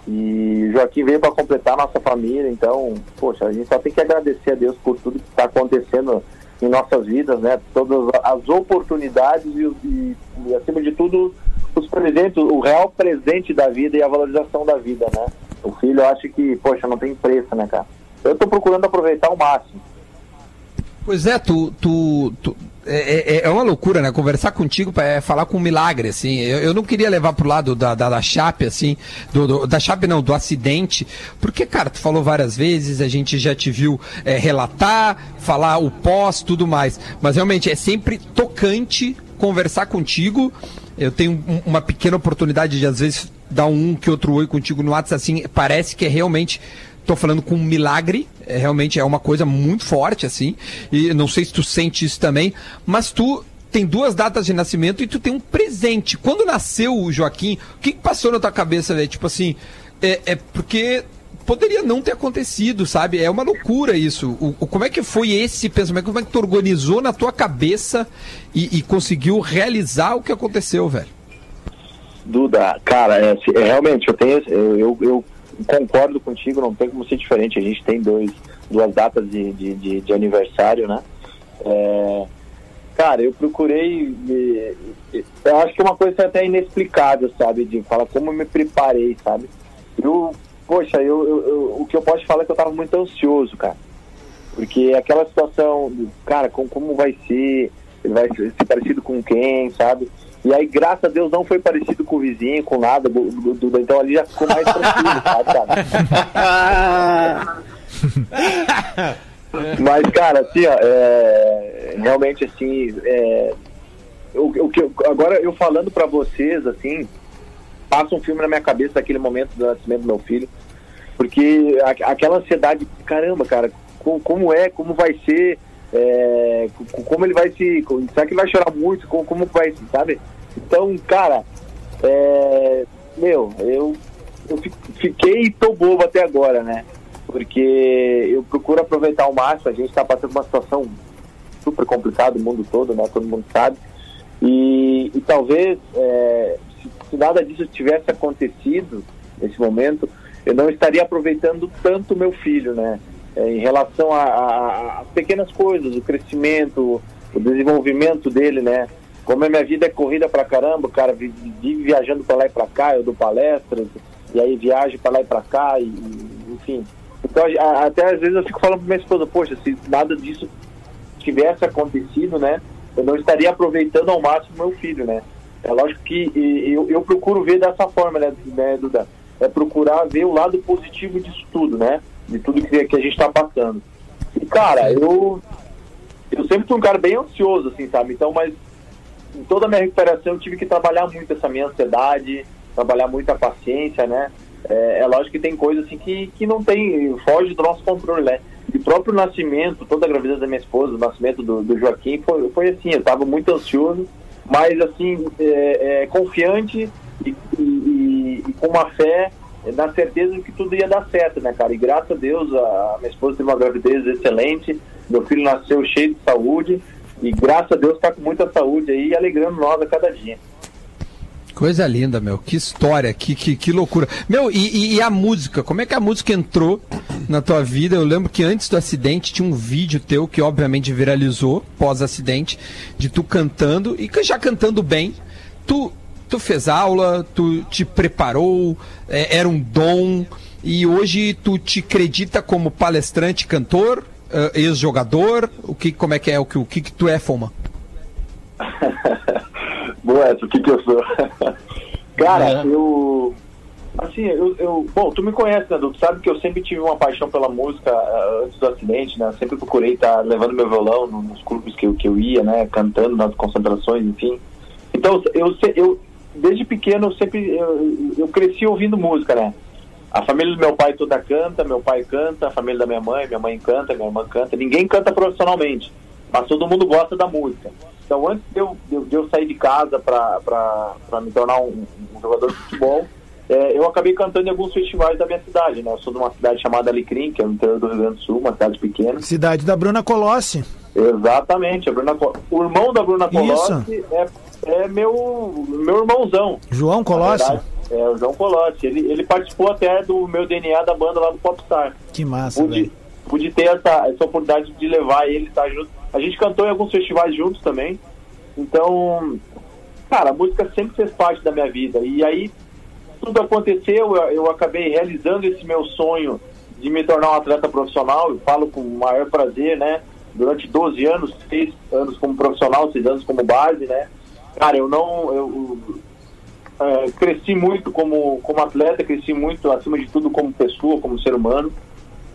E Joaquim veio para completar a nossa família, então, poxa, a gente só tem que agradecer a Deus por tudo que está acontecendo em nossas vidas, né? Todas as oportunidades e, e- e, acima de tudo, os presentes, o real presente da vida e a valorização da vida, né? O filho, eu acho que, poxa, não tem preço, né, cara? Eu tô procurando aproveitar o máximo. Pois é, tu, tu, tu, é, é, é uma loucura, né? Conversar contigo é falar com um milagre, assim. Eu, eu não queria levar pro lado da, da, da chape, assim, do, do- da chape não, do acidente, porque, cara, tu falou várias vezes, a gente já te viu é, relatar, falar o pós, tudo mais. Mas realmente é sempre tocante conversar contigo. Eu tenho um- uma pequena oportunidade de, às vezes, dar um que outro oi contigo no WhatsApp, assim, parece que é realmente tô falando com um milagre, é, realmente é uma coisa muito forte, assim, e não sei se tu sente isso também, mas tu tem duas datas de nascimento e tu tem um presente. Quando nasceu o Joaquim, o que, que passou na tua cabeça, velho? Tipo assim, é, é porque poderia não ter acontecido, sabe? É uma loucura isso. O, o- como é que foi esse pensamento? Como é que tu organizou na tua cabeça e, e conseguiu realizar o que aconteceu, velho? Duda, cara, é, se- é, realmente, eu tenho. Eu, eu concordo contigo, não tem como ser diferente. A gente tem dois, duas datas de, de, de- de aniversário, né? É, cara, eu procurei. eu acho que é uma coisa até inexplicável, sabe? De falar como eu me preparei, sabe? Eu, poxa, eu, eu- eu- o que eu posso falar é que eu tava muito ansioso, cara. Porque aquela situação, cara, como, como vai ser? Ele vai ser parecido com quem, sabe? E aí, graças a Deus, não foi parecido com o vizinho, com nada. do- do- do- então ali já ficou mais tranquilo, *laughs* sabe, cara? *laughs* Mas, cara, assim, ó, é, realmente, assim, é, o, o que agora eu falando pra vocês, assim, passa um filme na minha cabeça daquele momento do nascimento do meu filho, porque a- aquela ansiedade, caramba, cara, co- como é, como vai ser, é, co- como ele vai se, será que ele vai chorar muito, como, como vai, sabe? Então, cara, é, meu, eu, eu fi- fiquei e tô bobo até agora, né? Porque eu procuro aproveitar ao máximo, a gente está passando uma situação super complicada, o mundo todo, né? Todo mundo sabe. E, e talvez, é, se, se nada disso tivesse acontecido nesse momento, eu não estaria aproveitando tanto meu filho, né? É, em relação a- a- a- pequenas coisas, o crescimento, o desenvolvimento dele, né? Como a minha vida é corrida pra caramba, cara vive, viajando pra lá e pra cá, eu dou palestras, e aí viajo pra lá e pra cá, e, enfim. Então, a- até às vezes eu fico falando pra minha esposa, poxa, se nada disso tivesse acontecido, né, eu não estaria aproveitando ao máximo meu filho, né. É lógico que e, eu, eu procuro ver dessa forma, né, né, Duda? É procurar ver o lado positivo disso tudo, né, de tudo que, que a gente está passando. E, cara, eu, eu sempre fui um cara bem ansioso, assim, sabe? Então, mas em toda a minha recuperação eu tive que trabalhar muito essa minha ansiedade, trabalhar muito a paciência, né? É, é lógico que tem coisas assim que, que não tem, foge do nosso controle, né? E próprio nascimento, toda a gravidez da minha esposa, o nascimento do, do Joaquim, foi, foi assim, eu estava muito ansioso, mas assim, é, é, confiante e- e- e com uma fé na certeza de que tudo ia dar certo, né, cara? E graças a Deus, a minha esposa teve uma gravidez excelente, meu filho nasceu cheio de saúde, e graças a Deus está com muita saúde aí, alegrando nós a cada dia. Coisa linda, meu. Que história, que, que, que loucura. Meu, e, e- a música? Como é que a música entrou na tua vida? Eu lembro que antes do acidente tinha um vídeo teu que obviamente viralizou pós-acidente, de tu cantando e já cantando bem. Tu, tu fez aula, tu te preparou, é, era um dom e hoje tu te acredita como palestrante, cantor, eh, ex-jogador. O que, como é que é o que, o que, que tu é, Foma? *laughs* Boa, essa, o que que eu sou? Cara, eu. Assim, eu, eu. Bom, tu me conhece, né, Du? Tu sabe que eu sempre tive uma paixão pela música ah, antes do acidente, né? Sempre procurei estar levando meu violão no- nos clubes que eu, que eu ia, né? Cantando nas concentrações, enfim. Então, eu, eu desde pequeno, eu sempre. Eu, eu cresci ouvindo música, né? A família do meu pai toda canta, meu pai canta, a família da minha mãe, minha mãe canta, minha irmã canta. Ninguém canta profissionalmente, mas todo mundo gosta da música. Então, antes de eu, de eu, sair de casa para me tornar um, um jogador de futebol, é, eu acabei cantando em alguns festivais da minha cidade. Né? Eu sou de uma cidade chamada Alecrim, que é no interior do Rio Grande do Sul, uma cidade pequena. Cidade da Bruna Colossi. Exatamente. A Bruna, o irmão da Bruna Colossi é, é meu, meu irmãozão. João Colossi. verdade. É, o João Colossi. Ele, ele participou até do meu DNA da banda lá do Popstar. Que massa, Pude, pude ter essa, essa oportunidade de levar ele, estar junto. A gente cantou em alguns festivais juntos também. Então, cara, a música sempre fez parte da minha vida. E aí, tudo aconteceu, eu, eu acabei realizando esse meu sonho de me tornar um atleta profissional. Eu falo com o maior prazer, né? durante 12 anos, 6 anos como profissional, 6 anos como base, né? Cara, eu não. Eu, é, cresci muito como, como atleta, cresci muito, acima de tudo, como pessoa, como ser humano.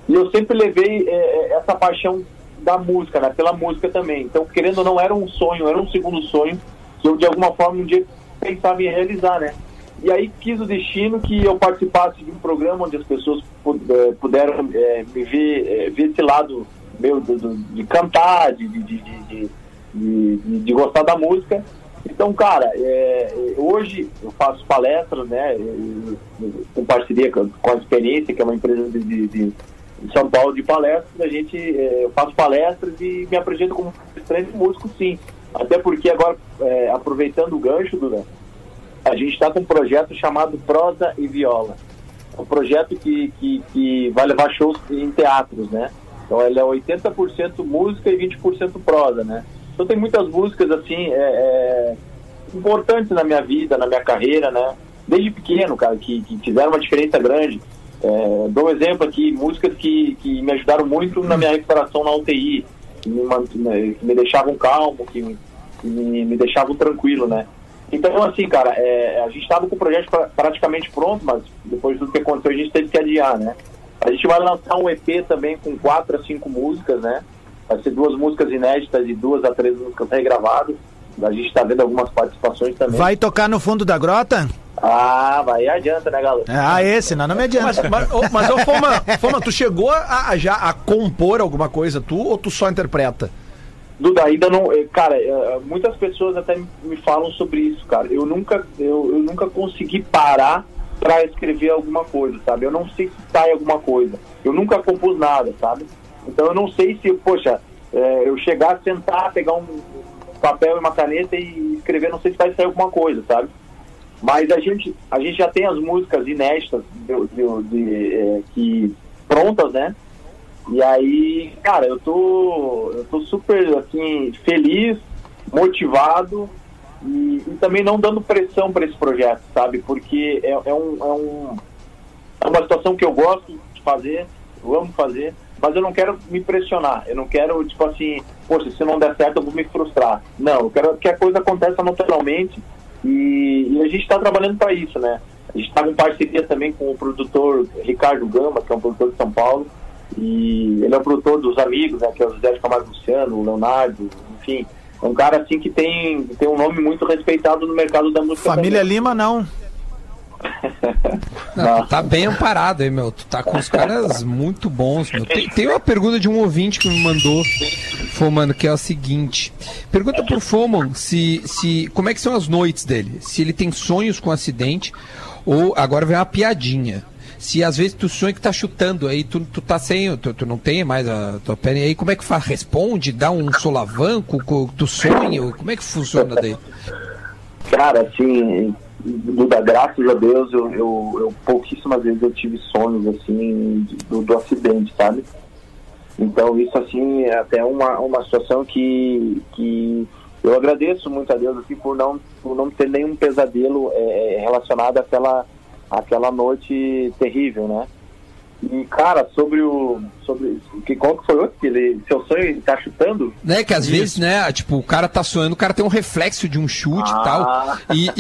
E eu sempre levei é, é, essa paixão da música, né? Pela música também. Então, querendo ou não, era um sonho, era um segundo sonho que eu, de alguma forma, um dia pensava em realizar, né? E aí quis o destino que eu participasse de um programa onde as pessoas eh, puderam eh, me ver, eh, ver esse lado meu de cantar, de, de, de, de, de- de- de gostar da música. Então, cara, eh, eh, hoje eu faço palestras, né, com parceria com a Experiência, que é uma empresa de, de, de- São Paulo de palestras. A gente, eh, eu faço palestras e me apresento como estranho músico, sim. Até porque agora, eh, aproveitando o gancho, Duda, a gente está com um projeto chamado Prosa e Viola. É um projeto que, que, que vai levar shows em teatros, né? Então ele é 80% música e 20% prosa, né? Então tem muitas músicas assim é, é, importantes na minha vida, na minha carreira, né? Desde pequeno, cara, que, que fizeram uma diferença grande. É, dou um exemplo aqui, músicas que, que me ajudaram muito na minha recuperação na UTI, que me, né, que me deixavam calmo, que, que me, me deixavam tranquilo, né? Então, assim, cara, é, a gente estava com o projeto pra- praticamente pronto, mas depois de tudo que aconteceu, a gente teve que adiar, né? A gente vai lançar um EP também com quatro a cinco músicas, né? Vai ser duas músicas inéditas e duas a três músicas regravadas. A gente está vendo algumas participações também. Vai tocar no fundo da grota? Ah, vai adianta, né, galera? Ah, esse, não, não me Mas, adianta. mas, ô, mas ô, Foma, Foma, tu chegou a, a já a compor alguma coisa, tu, ou tu só interpreta? Duda, ainda não. eh, Cara, eh, muitas pessoas até me falam sobre isso, cara. Eu nunca, eu, eu nunca consegui parar pra escrever alguma coisa, sabe? Eu não sei se sai alguma coisa. Eu nunca compus nada, sabe? Então eu não sei se, poxa, eh, eu chegar, sentar, pegar um papel e uma caneta e escrever, não sei se vai sair alguma coisa, sabe? Mas a gente, a gente já tem as músicas inéditas de, de- de, eh, que prontas, né? E aí, cara, eu tô, eu tô super, assim, feliz, motivado e, e também não dando pressão para esse projeto, sabe? Porque é, é, um, é, um, é uma situação que eu gosto de fazer, eu amo fazer, mas eu não quero me pressionar. Eu não quero, tipo assim, poxa, se não der certo eu vou me frustrar. Não, eu quero que a coisa aconteça naturalmente e, e a gente está trabalhando para isso, né? A gente está em parceria também com o produtor Ricardo Gama, que é um produtor de São Paulo, e ele é o produtor dos amigos, né, que é o José de Camargo Luciano, o Leonardo, enfim. É um cara assim que tem, tem um nome muito respeitado no mercado da música. Família também. Lima, não. Não, tá bem amparado aí, meu. Tu tá com os caras muito bons, meu. Tem, tem uma pergunta de um ouvinte que me mandou, Foman, que é o seguinte. Pergunta pro Foman se, se, como é que são as noites dele. Se ele tem sonhos com acidente ou, agora vem uma piadinha. Se às vezes tu sonha que tá chutando, aí tu, tu tá sem, tu, tu não tem mais a tua perna, aí como é que faz? Responde? Dá um solavanco? co- Tu sonha? Como é que funciona daí? Cara, assim, Duda, graças a Deus, eu, eu, eu pouquíssimas vezes eu tive sonhos, assim, do, do acidente, sabe? Então, isso, assim, é até uma, uma situação que, que eu agradeço muito a Deus, assim, por não, por não ter nenhum pesadelo é, relacionado àquela, àquela noite terrível, né? E, cara, sobre o... Sobre, que, qual que foi o outro? Que ele, seu sonho tá chutando? Né, que às vezes, né, tipo, o cara tá sonhando, o cara tem um reflexo de um chute Ah. e tal. E,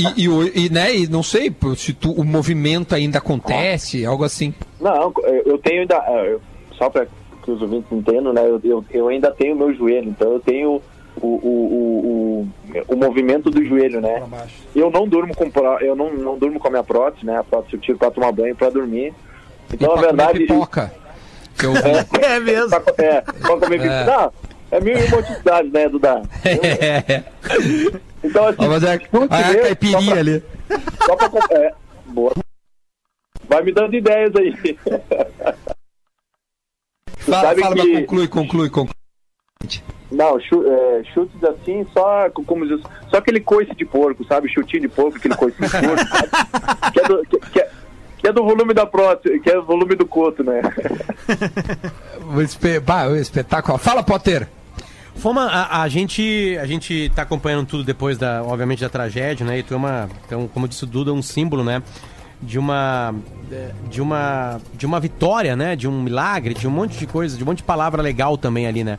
e, e, né, e não sei se tu- o movimento ainda acontece, algo assim. Não, eu tenho ainda. é, eu- Só para que os ouvintes entendam, né? Eu, eu, eu ainda tenho meu joelho, então eu tenho o, o, o, o, o movimento do joelho, né? Eu não durmo com eu não, não durmo com a minha prótese, né? A prótese eu tiro para tomar banho para dormir. E Então, na verdade. pipoca. Que eu, *laughs* É mesmo. Pra, é, pra comer É. Não, é mil e uma utilidades, né, Duda? Então, assim, mas é, a mesmo, caipirinha só pra- ali. Só pra, é, boa. Vai me dando ideias aí. *laughs* Fala, sabe fala, que- mas conclui, conclui, conclui. Não, chu- é, chutes assim, só co- como diz, só aquele coice de porco, sabe? Chutinho de porco, aquele coice de porco, sabe? *laughs* que, é do, que, que é, que é do volume da prótese, que é o volume do coto, né? *laughs* O, espe... bah, o espetáculo. Fala, Potter. Foma, a, a gente a gente tá acompanhando tudo depois da, obviamente, da tragédia, né? E tu é uma, então, como disse o Duda, um símbolo, né? De uma de uma de uma vitória, né? De um milagre, de um monte de coisa, de um monte de palavra legal também ali, né?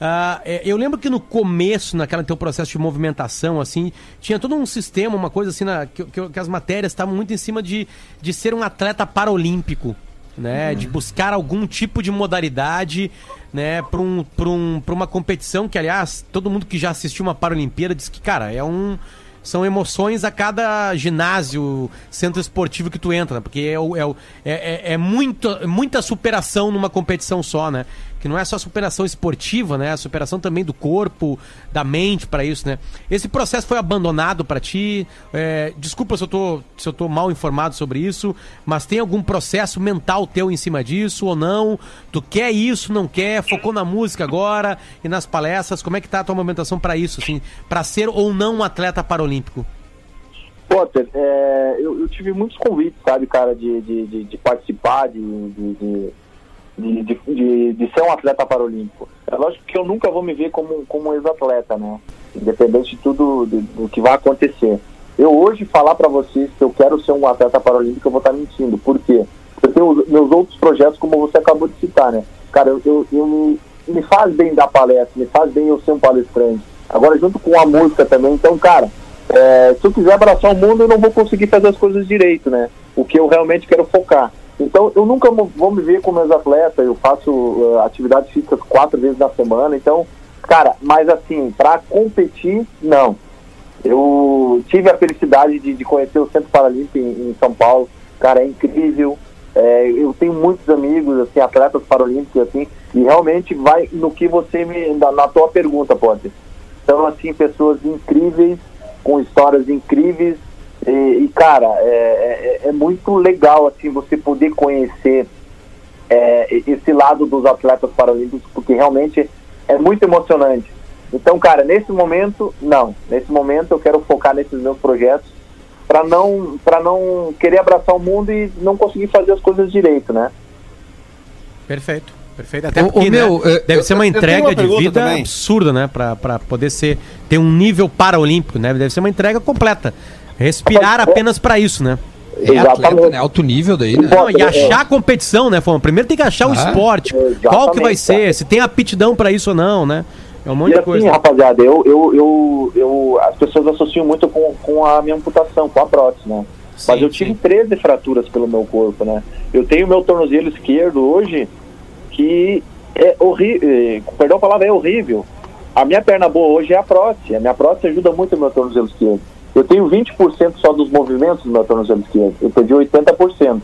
É, eu lembro que no começo, naquele teu processo de movimentação, assim, tinha todo um sistema, uma coisa assim, na- que, que- que as matérias estavam muito em cima de, de ser um atleta paralímpico, né? De buscar algum tipo de modalidade, né? Para um, pra um, pra uma competição que, aliás, todo mundo que já assistiu uma Paralimpíada diz que, cara, é um... São emoções a cada ginásio, centro esportivo que tu entra, né? porque é, é, é, é, é muito, muita superação numa competição só, né? Que não é só superação esportiva, né? A superação também do corpo, da mente para isso, né? Esse processo foi abandonado para ti? É, desculpa se eu, tô, se eu tô mal informado sobre isso, mas tem algum processo mental teu em cima disso ou não? Tu quer isso, não quer? Focou na música agora e nas palestras? Como é que tá a tua movimentação para isso, assim? Para ser ou não um atleta paralímpico? Potter, é, eu, eu tive muitos convites, sabe, cara, de, de, de, de participar, de, de, de, de, de, ser um atleta paralímpico. É lógico que eu nunca vou me ver como, como um ex-atleta, né? Independente de tudo do, do que vai acontecer. Eu hoje falar pra vocês que eu quero ser um atleta paralímpico, eu vou estar mentindo. Por quê? Eu tenho meus outros projetos, como você acabou de citar, né? Cara, eu, eu, eu me, me faz bem dar palestra, me faz bem eu ser um palestrante. Agora, junto com a música também. Então, cara, é, se eu quiser abraçar o mundo, eu não vou conseguir fazer as coisas direito, né? O que eu realmente quero focar. Então, eu nunca vou me ver como ex-atleta, eu faço uh, atividades físicas quatro vezes na semana, então, cara, mas assim, para competir, não. Eu tive a felicidade de, de conhecer o Centro Paralímpico em, em São Paulo, cara, é incrível. É, eu tenho muitos amigos, assim, atletas paralímpicos, assim, e realmente vai no que você me. na, na tua pergunta, pode. São, assim, pessoas incríveis, com histórias incríveis, e, e, cara, é, é, é muito legal, assim, você poder conhecer é, esse lado dos atletas paralímpicos, porque realmente é muito emocionante. Então, cara, nesse momento, não. Nesse momento eu quero focar nesses meus projetos para não para não querer abraçar o mundo e não conseguir fazer as coisas direito, né? Perfeito. Perfeito. Até ô, porque, meu, né, é, deve eu- ser uma eu entrega uma de vida também. absurda, né? Pra poder ser, ter um nível paralímpico, né? Deve ser uma entrega completa. Respirar apenas pra isso, né? É atleta, né? Alto nível daí, né? Não, e achar a competição, né, Fama? Primeiro tem que achar o Ah, esporte. exatamente, Qual que vai ser? Se tem aptidão pra isso ou não, né? É um monte E de assim, coisa. rapaziada, eu, eu, eu, eu, as pessoas associam muito com, com a minha amputação, com a prótese, né? Mas Sim, eu tive sim. 13 fraturas pelo meu corpo, né? Eu tenho meu tornozelo esquerdo hoje que é horrível, perdão a palavra, é horrível. A minha perna boa hoje é a prótese. A minha prótese ajuda muito o meu tornozelo esquerdo. Eu tenho 20% só dos movimentos do meu tornozelo esquerdo. Eu perdi 80%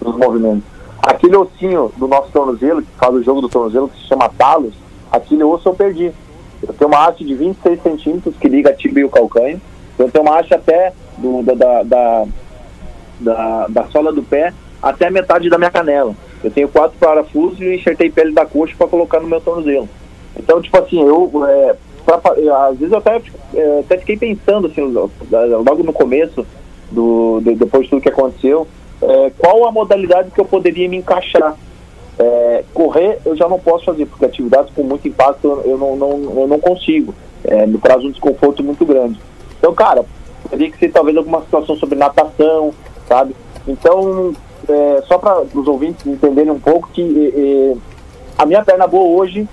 dos movimentos. Aquele ossinho do nosso tornozelo, que faz o jogo do tornozelo, que se chama talos, aquele osso eu perdi. Eu tenho uma haste de 26 centímetros que liga a tibia e o calcanho. Eu tenho uma haste até do, da, da, da, da, sola do pé até metade da minha canela. Eu tenho quatro parafusos e enxertei pele da coxa para colocar no meu tornozelo. Então, tipo assim, eu, é, pra às vezes eu até, é, até fiquei pensando, assim, lo- logo no começo, do, de- depois de tudo que aconteceu, é, qual a modalidade que eu poderia me encaixar. É, correr eu já não posso fazer, porque atividades com muito impacto eu, não, não, eu não consigo. É, me traz um desconforto muito grande. Então, cara, teria que ser talvez alguma situação sobre natação, sabe? Então, é, só para os ouvintes entenderem um pouco que a minha perna boa hoje,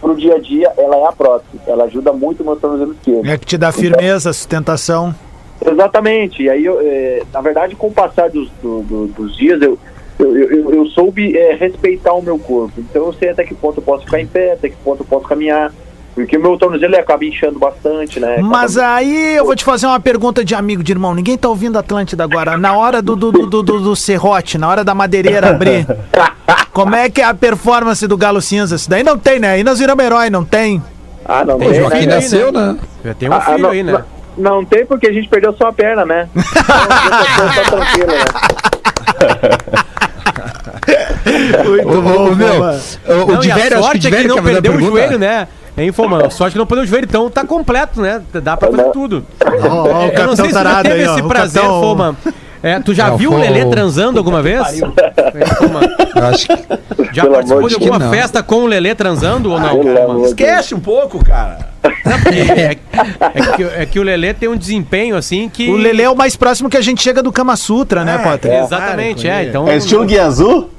pro dia a dia, ela é a prótese. Ela ajuda muito o meu tornozelo esquerdo. É que te dá firmeza, sustentação. Exatamente. E aí, eu, é, na verdade, com o passar dos, do- do- dos dias, eu, eu, eu, eu soube é, respeitar o meu corpo. Então, eu sei até que ponto eu posso ficar em pé, até que ponto eu posso caminhar. Porque o meu tornozelo ele acaba inchando bastante, né? Mas aí eu vou te fazer uma pergunta de amigo, de irmão. Ninguém tá ouvindo Atlântida agora. Na hora do, do, do, do, do serrote, na hora da madeireira abrir, *laughs* como é que é a performance do Galo Cinza? Isso daí não tem, né? Aí nós viramos herói, não tem? Ah, não O tem, Joaquim né? nasceu, né? Já tem um Ah, filho não, aí, né? Não, não tem porque a gente perdeu só a perna, né? *laughs* Então, tá tranquilo, né? Muito Ô, ô, ô, meu, Boba. o, o Não, e Diverio, acho que o sorte é que não a perdeu o pergunta. joelho, né? Hein, Fomão? *laughs* Sorte que não o joelho, então tá completo, né? Dá pra fazer tudo. Ó, ó, o Eu não capitão sei se tu já tarado teve aí, ó. esse o prazer, capitão- Foma. É, tu já É, o viu o Lelê transando alguma vez? É. Eu acho que... Já Pelo participou amor de de alguma Deus. festa com o Lelê transando ou não? Pelo Foma? amor de Esquece um pouco, cara. É, é que, é que o Lelê tem um desempenho assim que. O Lelê é o mais próximo que a gente chega do Kama Sutra, né, Potter? Exatamente, é. Então, É estilo Guia Azul?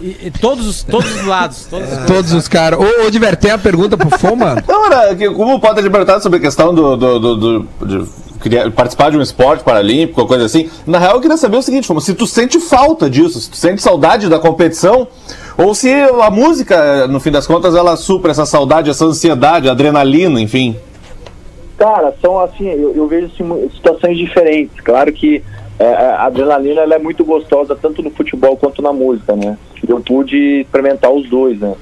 E, e todos, os, todos os lados. Todos, os- Todos os caras. Ô, ô Diver, tem a pergunta pro Foma? Não, era que, como o Potter perguntado sobre a questão do, do, do- do- de criar- participar de um esporte paralímpico, ou coisa assim. Na real, eu queria saber o seguinte, Foma, se tu sente falta disso, se tu sente saudade da competição, ou se a música, no fim das contas, ela supra essa saudade, essa ansiedade, adrenalina, enfim. Cara, são assim, eu, eu vejo assim, situações diferentes. Claro que é, a adrenalina ela é muito gostosa tanto no futebol quanto na música, né? Eu pude experimentar os dois, né?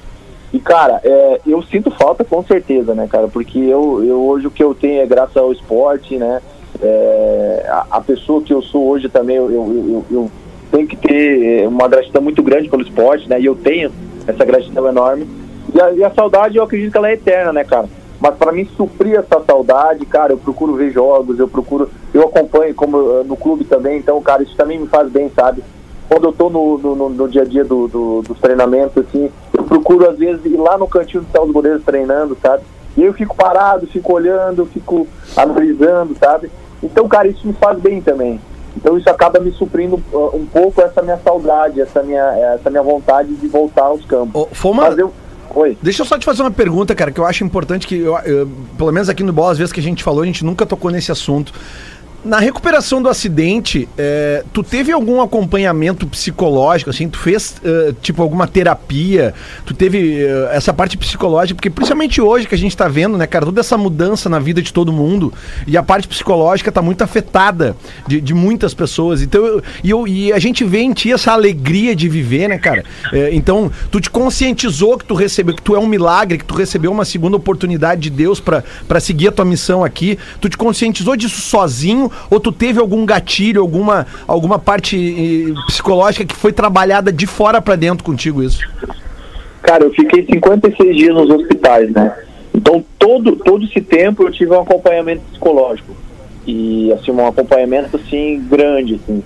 E cara, é, eu sinto falta com certeza, né, cara? Porque eu, eu hoje o que eu tenho é graças ao esporte, né? É, a, a pessoa que eu sou hoje também, eu, eu, eu, tenho que ter é, uma gratidão muito grande pelo esporte, né? E eu tenho essa gratidão enorme. E a, e a saudade, eu acredito que ela é eterna, né, cara? Mas para mim suprir essa saudade, cara, eu procuro ver jogos, eu procuro, eu acompanho como eh, no clube também, então, cara, isso também me faz bem, sabe? Quando eu tô no, no, no- dia a dia do, do, dos treinamentos, assim, eu procuro às vezes ir lá no cantinho do os goleiros treinando, sabe? E eu fico parado, fico olhando, fico analisando, sabe? Então, cara, isso me faz bem também. Então isso acaba me suprindo uh, um pouco essa minha saudade, essa minha, essa minha vontade de voltar aos campos. Ô, Foma, eu... Oi. Deixa eu só te fazer uma pergunta, cara, que eu acho importante que, eu, eu- pelo menos aqui no Bola, às vezes que a gente falou, a gente nunca tocou nesse assunto. Na recuperação do acidente, é, tu teve algum acompanhamento psicológico, assim? Tu fez, é, tipo, alguma terapia? Tu teve é, essa parte psicológica? Porque principalmente hoje que a gente tá vendo, né, cara, toda essa mudança na vida de todo mundo e a parte psicológica tá muito afetada de, de muitas pessoas. Então, eu, e, eu- e a gente vê em ti essa alegria de viver, né, cara? É, então, tu te conscientizou que tu recebeu, que tu é um milagre, que tu recebeu uma segunda oportunidade de Deus pra seguir a tua missão aqui. Tu te conscientizou disso sozinho ou tu teve algum gatilho, alguma, alguma parte eh, psicológica que foi trabalhada de fora pra dentro contigo isso? Cara, eu fiquei 56 dias nos hospitais, né? Então, todo, todo esse tempo eu tive um acompanhamento psicológico. E, assim, um acompanhamento, assim, grande, assim.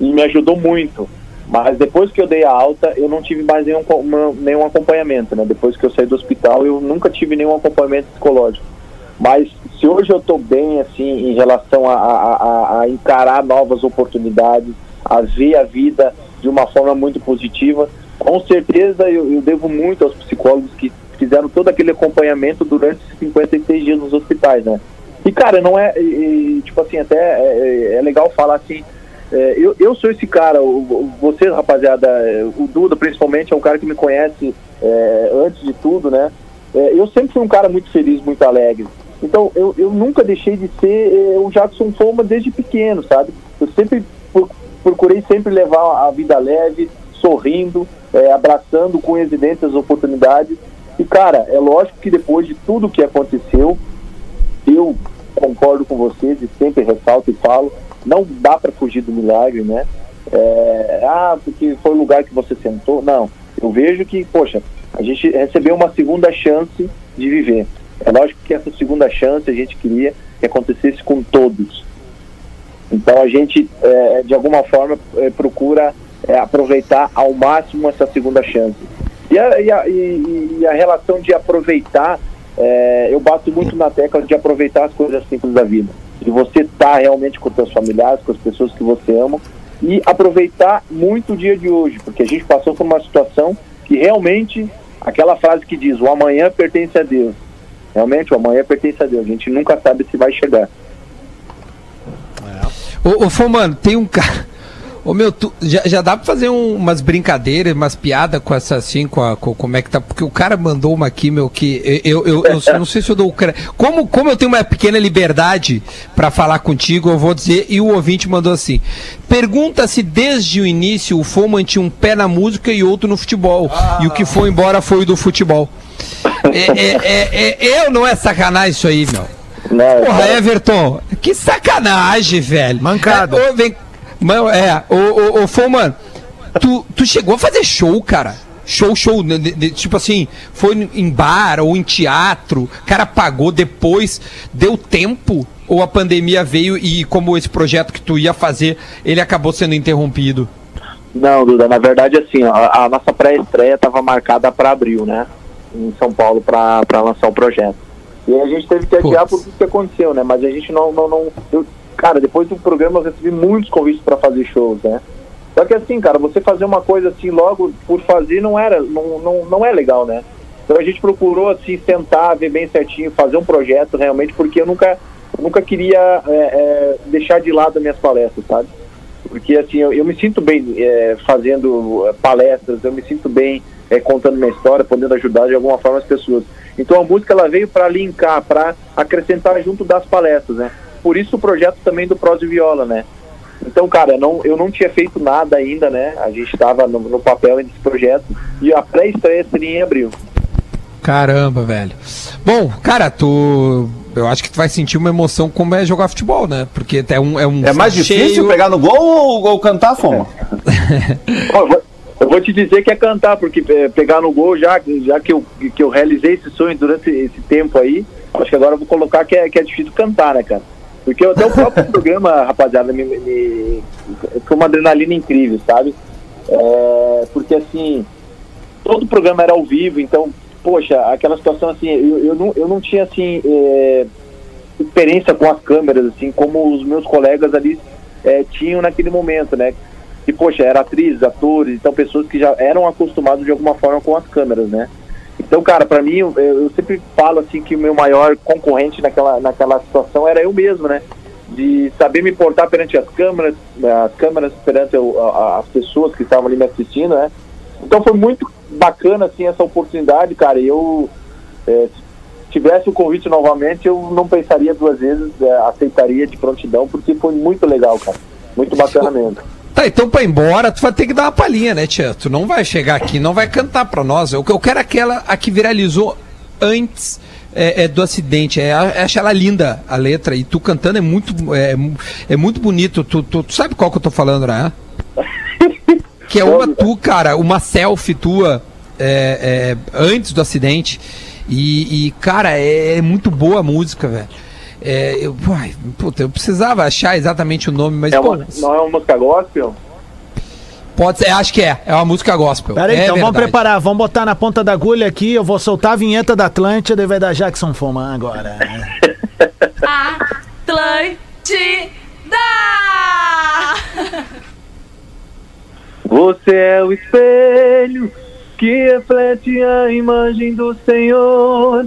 E me ajudou muito. Mas depois que eu dei a alta, eu não tive mais nenhum, nenhum acompanhamento, né? Depois que eu saí do hospital, eu nunca tive nenhum acompanhamento psicológico. Mas se hoje eu estou bem, assim, em relação a, a- a- encarar novas oportunidades, a ver a vida de uma forma muito positiva, com certeza eu, eu devo muito aos psicólogos que fizeram todo aquele acompanhamento durante esses 56 dias nos hospitais, né? E, cara, não é, e- tipo assim, até é, é legal falar assim, é, eu, eu sou esse cara, você, rapaziada, é, o Duda principalmente é um cara que me conhece é, antes de tudo, né? É, eu sempre fui um cara muito feliz, muito alegre. Então, eu, eu nunca deixei de ser é, o Jackson Foma desde pequeno, sabe? Eu sempre pro- procurei sempre levar a vida leve, sorrindo, é, abraçando com evidência as oportunidades. E, cara, é lógico que depois de tudo que aconteceu, eu concordo com vocês e sempre ressalto e falo, não dá para fugir do milagre, né? É, ah, porque foi o lugar que você sentou. Não, eu vejo que, poxa, a gente recebeu uma segunda chance de viver. É lógico que essa segunda chance a gente queria que acontecesse com todos. Então a gente, é, de alguma forma, é, procura é, aproveitar ao máximo essa segunda chance. E a, e a- e- a relação de aproveitar, é, eu bato muito na tecla de aproveitar as coisas simples da vida. De você estar realmente com seus familiares, com as pessoas que você ama, e aproveitar muito o dia de hoje, porque a gente passou por uma situação que realmente, aquela frase que diz, o amanhã pertence a Deus. Realmente, o amanhã pertence a Deus. A gente nunca sabe se vai chegar. Ô, ô Fomano, tem um cara. Ô meu, tu, já, já dá pra fazer um- umas brincadeiras, umas piadas com essa assim, com, a, com como é que tá. Porque o cara mandou uma aqui, meu, que eu, eu, eu, eu não sei se eu dou o cre- como Como eu tenho uma pequena liberdade pra falar contigo, eu vou dizer, e o ouvinte mandou assim: pergunta se desde o início o Foman tinha um pé na música e outro no futebol. E o que foi embora foi o do futebol. É, é, é, é, eu não é sacanagem isso aí, meu. Né? Porra, Everton, que sacanagem, velho. Mancada. É, ô, vem, mano, é, ô, ô, ô Foman, tu, tu chegou a fazer show, cara? Show, show, né, de- de- tipo assim, foi em bar ou em teatro, cara pagou depois, deu tempo? Ou a pandemia veio e como esse projeto que tu ia fazer, ele acabou sendo interrompido? Não, Duda, na verdade, assim, a, a nossa pré-estreia estava marcada para abril, né? Em São Paulo, para lançar o projeto. E a gente teve que adiar Putz. por tudo que aconteceu, né? Mas a gente não. não, não eu- cara, depois do programa eu recebi muitos convites para fazer shows, né? Só que assim, cara, você fazer uma coisa assim logo por fazer não era, não, não, não é legal, né? Então a gente procurou assim sentar, ver bem certinho, fazer um projeto realmente, porque eu nunca, nunca queria é, é, deixar de lado as minhas palestras, sabe? Porque assim, eu, eu me sinto bem é, fazendo é, palestras, eu me sinto bem é, contando minha história, podendo ajudar de alguma forma as pessoas. Então a música ela veio para linkar, para acrescentar junto das palestras, né? Por isso o projeto também do Prose e Viola, né? Então, cara, não, eu não tinha feito nada ainda, né? A gente estava no, no papel desse projeto e a pré-estreia seria em abril. Caramba, velho. Bom, cara, tu. Eu acho que tu vai sentir uma emoção como é jogar futebol, né? Porque é um. É, um É mais difícil cheio- pegar no gol ou, ou cantar, Foma? *laughs* Ó, eu vou- Eu vou te dizer que é cantar, porque é, pegar no gol, já, já que, eu, que eu realizei esse sonho durante esse tempo aí, acho que agora eu vou colocar que é, que é difícil cantar, né, cara? Porque até o próprio *laughs* programa, rapaziada, me, me- foi uma adrenalina incrível, sabe? É, porque assim, todo o programa era ao vivo, então, poxa, aquela situação assim, eu, eu, não, eu não tinha assim é, experiência com as câmeras, assim, como os meus colegas ali é, tinham naquele momento, né? E, poxa, era atrizes, atores, então pessoas que já eram acostumados de alguma forma com as câmeras, né? Então, cara, pra mim, eu, sempre falo assim que o meu maior concorrente naquela, naquela situação era eu mesmo, né? De saber me portar perante as câmeras, as câmeras perante as pessoas que estavam ali me assistindo, né? Então foi muito bacana, assim, essa oportunidade, cara, e eu, é, se tivesse o convite novamente, eu não pensaria duas vezes, é, aceitaria de prontidão, porque foi muito legal, cara. Muito bacana mesmo. Tá, então pra ir embora, tu vai ter que dar uma palhinha, né, Tia? Tu não vai chegar aqui, não vai cantar pra nós. Eu, eu quero aquela a que viralizou antes é, é, do acidente. É, acho ela linda, a letra. E tu cantando é muito, é, é muito bonito. Tu, tu, tu sabe qual que eu tô falando, né? *laughs* Que é uma tu, cara, uma selfie tua é, é, antes do acidente. E, e, cara, é, é muito boa a música, velho. É, eu, uai, puta, eu precisava achar exatamente o nome, mas É pô, uma, não é uma música gospel? Pode ser, acho que é. É uma música gospel. Pera aí, é então vamos verdade. preparar, vamos botar na ponta da agulha aqui. Eu vou soltar a vinheta da Atlântida e vai dar Jackson Foman agora. *laughs* Atlântida! Você é o espelho que reflete a imagem do Senhor.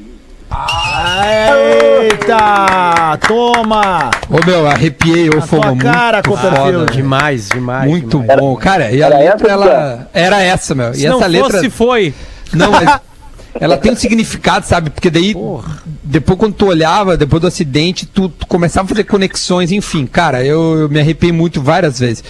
Eita! Toma! Ô meu, arrepiei, Foma, tua muito cara, Copperfield. foda. Demais, demais. Muito demais. bom, cara. E a Era letra, essa, ela. Era essa, meu. E Se essa não letra. fosse, foi. Não, mas. Ela tem um significado, sabe? Porque daí, depois quando tu olhava, depois do acidente, tu, tu começava a fazer conexões, enfim, cara, eu, eu me arrepiei muito várias vezes.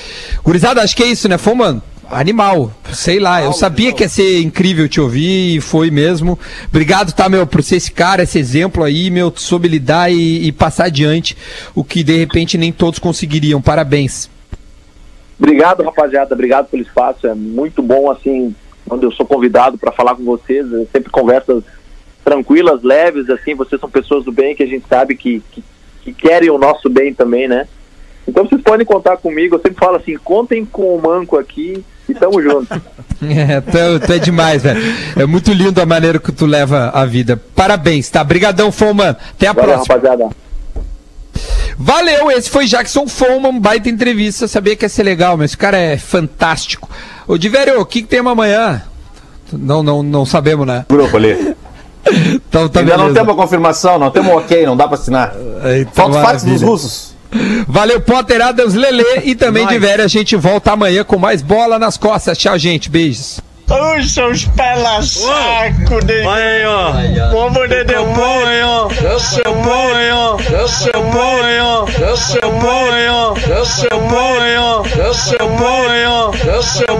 Gurizada, acho que é isso, né? Foi, mano, animal, sei lá, eu sabia que ia ser incrível te ouvir e foi mesmo. Obrigado, tá, meu, por ser esse cara, esse exemplo aí, meu, soube lidar e, e passar adiante o que de repente nem todos conseguiriam. Parabéns. Obrigado, rapaziada. Obrigado pelo espaço. É muito bom, assim, quando eu sou convidado para falar com vocês. É sempre conversas tranquilas, leves, assim. Vocês são pessoas do bem que a gente sabe que, que, que querem o nosso bem também, né? Então vocês podem contar comigo. Eu sempre falo assim: contem com o Manco aqui e tamo junto. *laughs* É, tu, é- tu é demais, velho. É muito lindo a maneira que tu leva a vida. Parabéns, tá? Brigadão, Foman. Até a Valeu, próxima. rapaziada. Valeu, esse foi Jackson Foman, baita entrevista. Sabia que ia ser legal, mas esse cara é fantástico. Ô, Diverio, o que, que temos amanhã? Não, não, não sabemos, né? Grupo ali. *laughs* Então tá Ainda não beleza. temos a confirmação, não temos ok, não dá pra assinar. Então, Falta fax dos russos. Valeu, Potter, Adams, Lele e também Diverio. A gente volta amanhã com mais bola nas costas. Tchau, gente. Beijos. Os seus pelas saco de. Aí, ó. Como de demônio. Seu banho. Seu banho. Seu banho. Seu banho. Seu banho. Seu.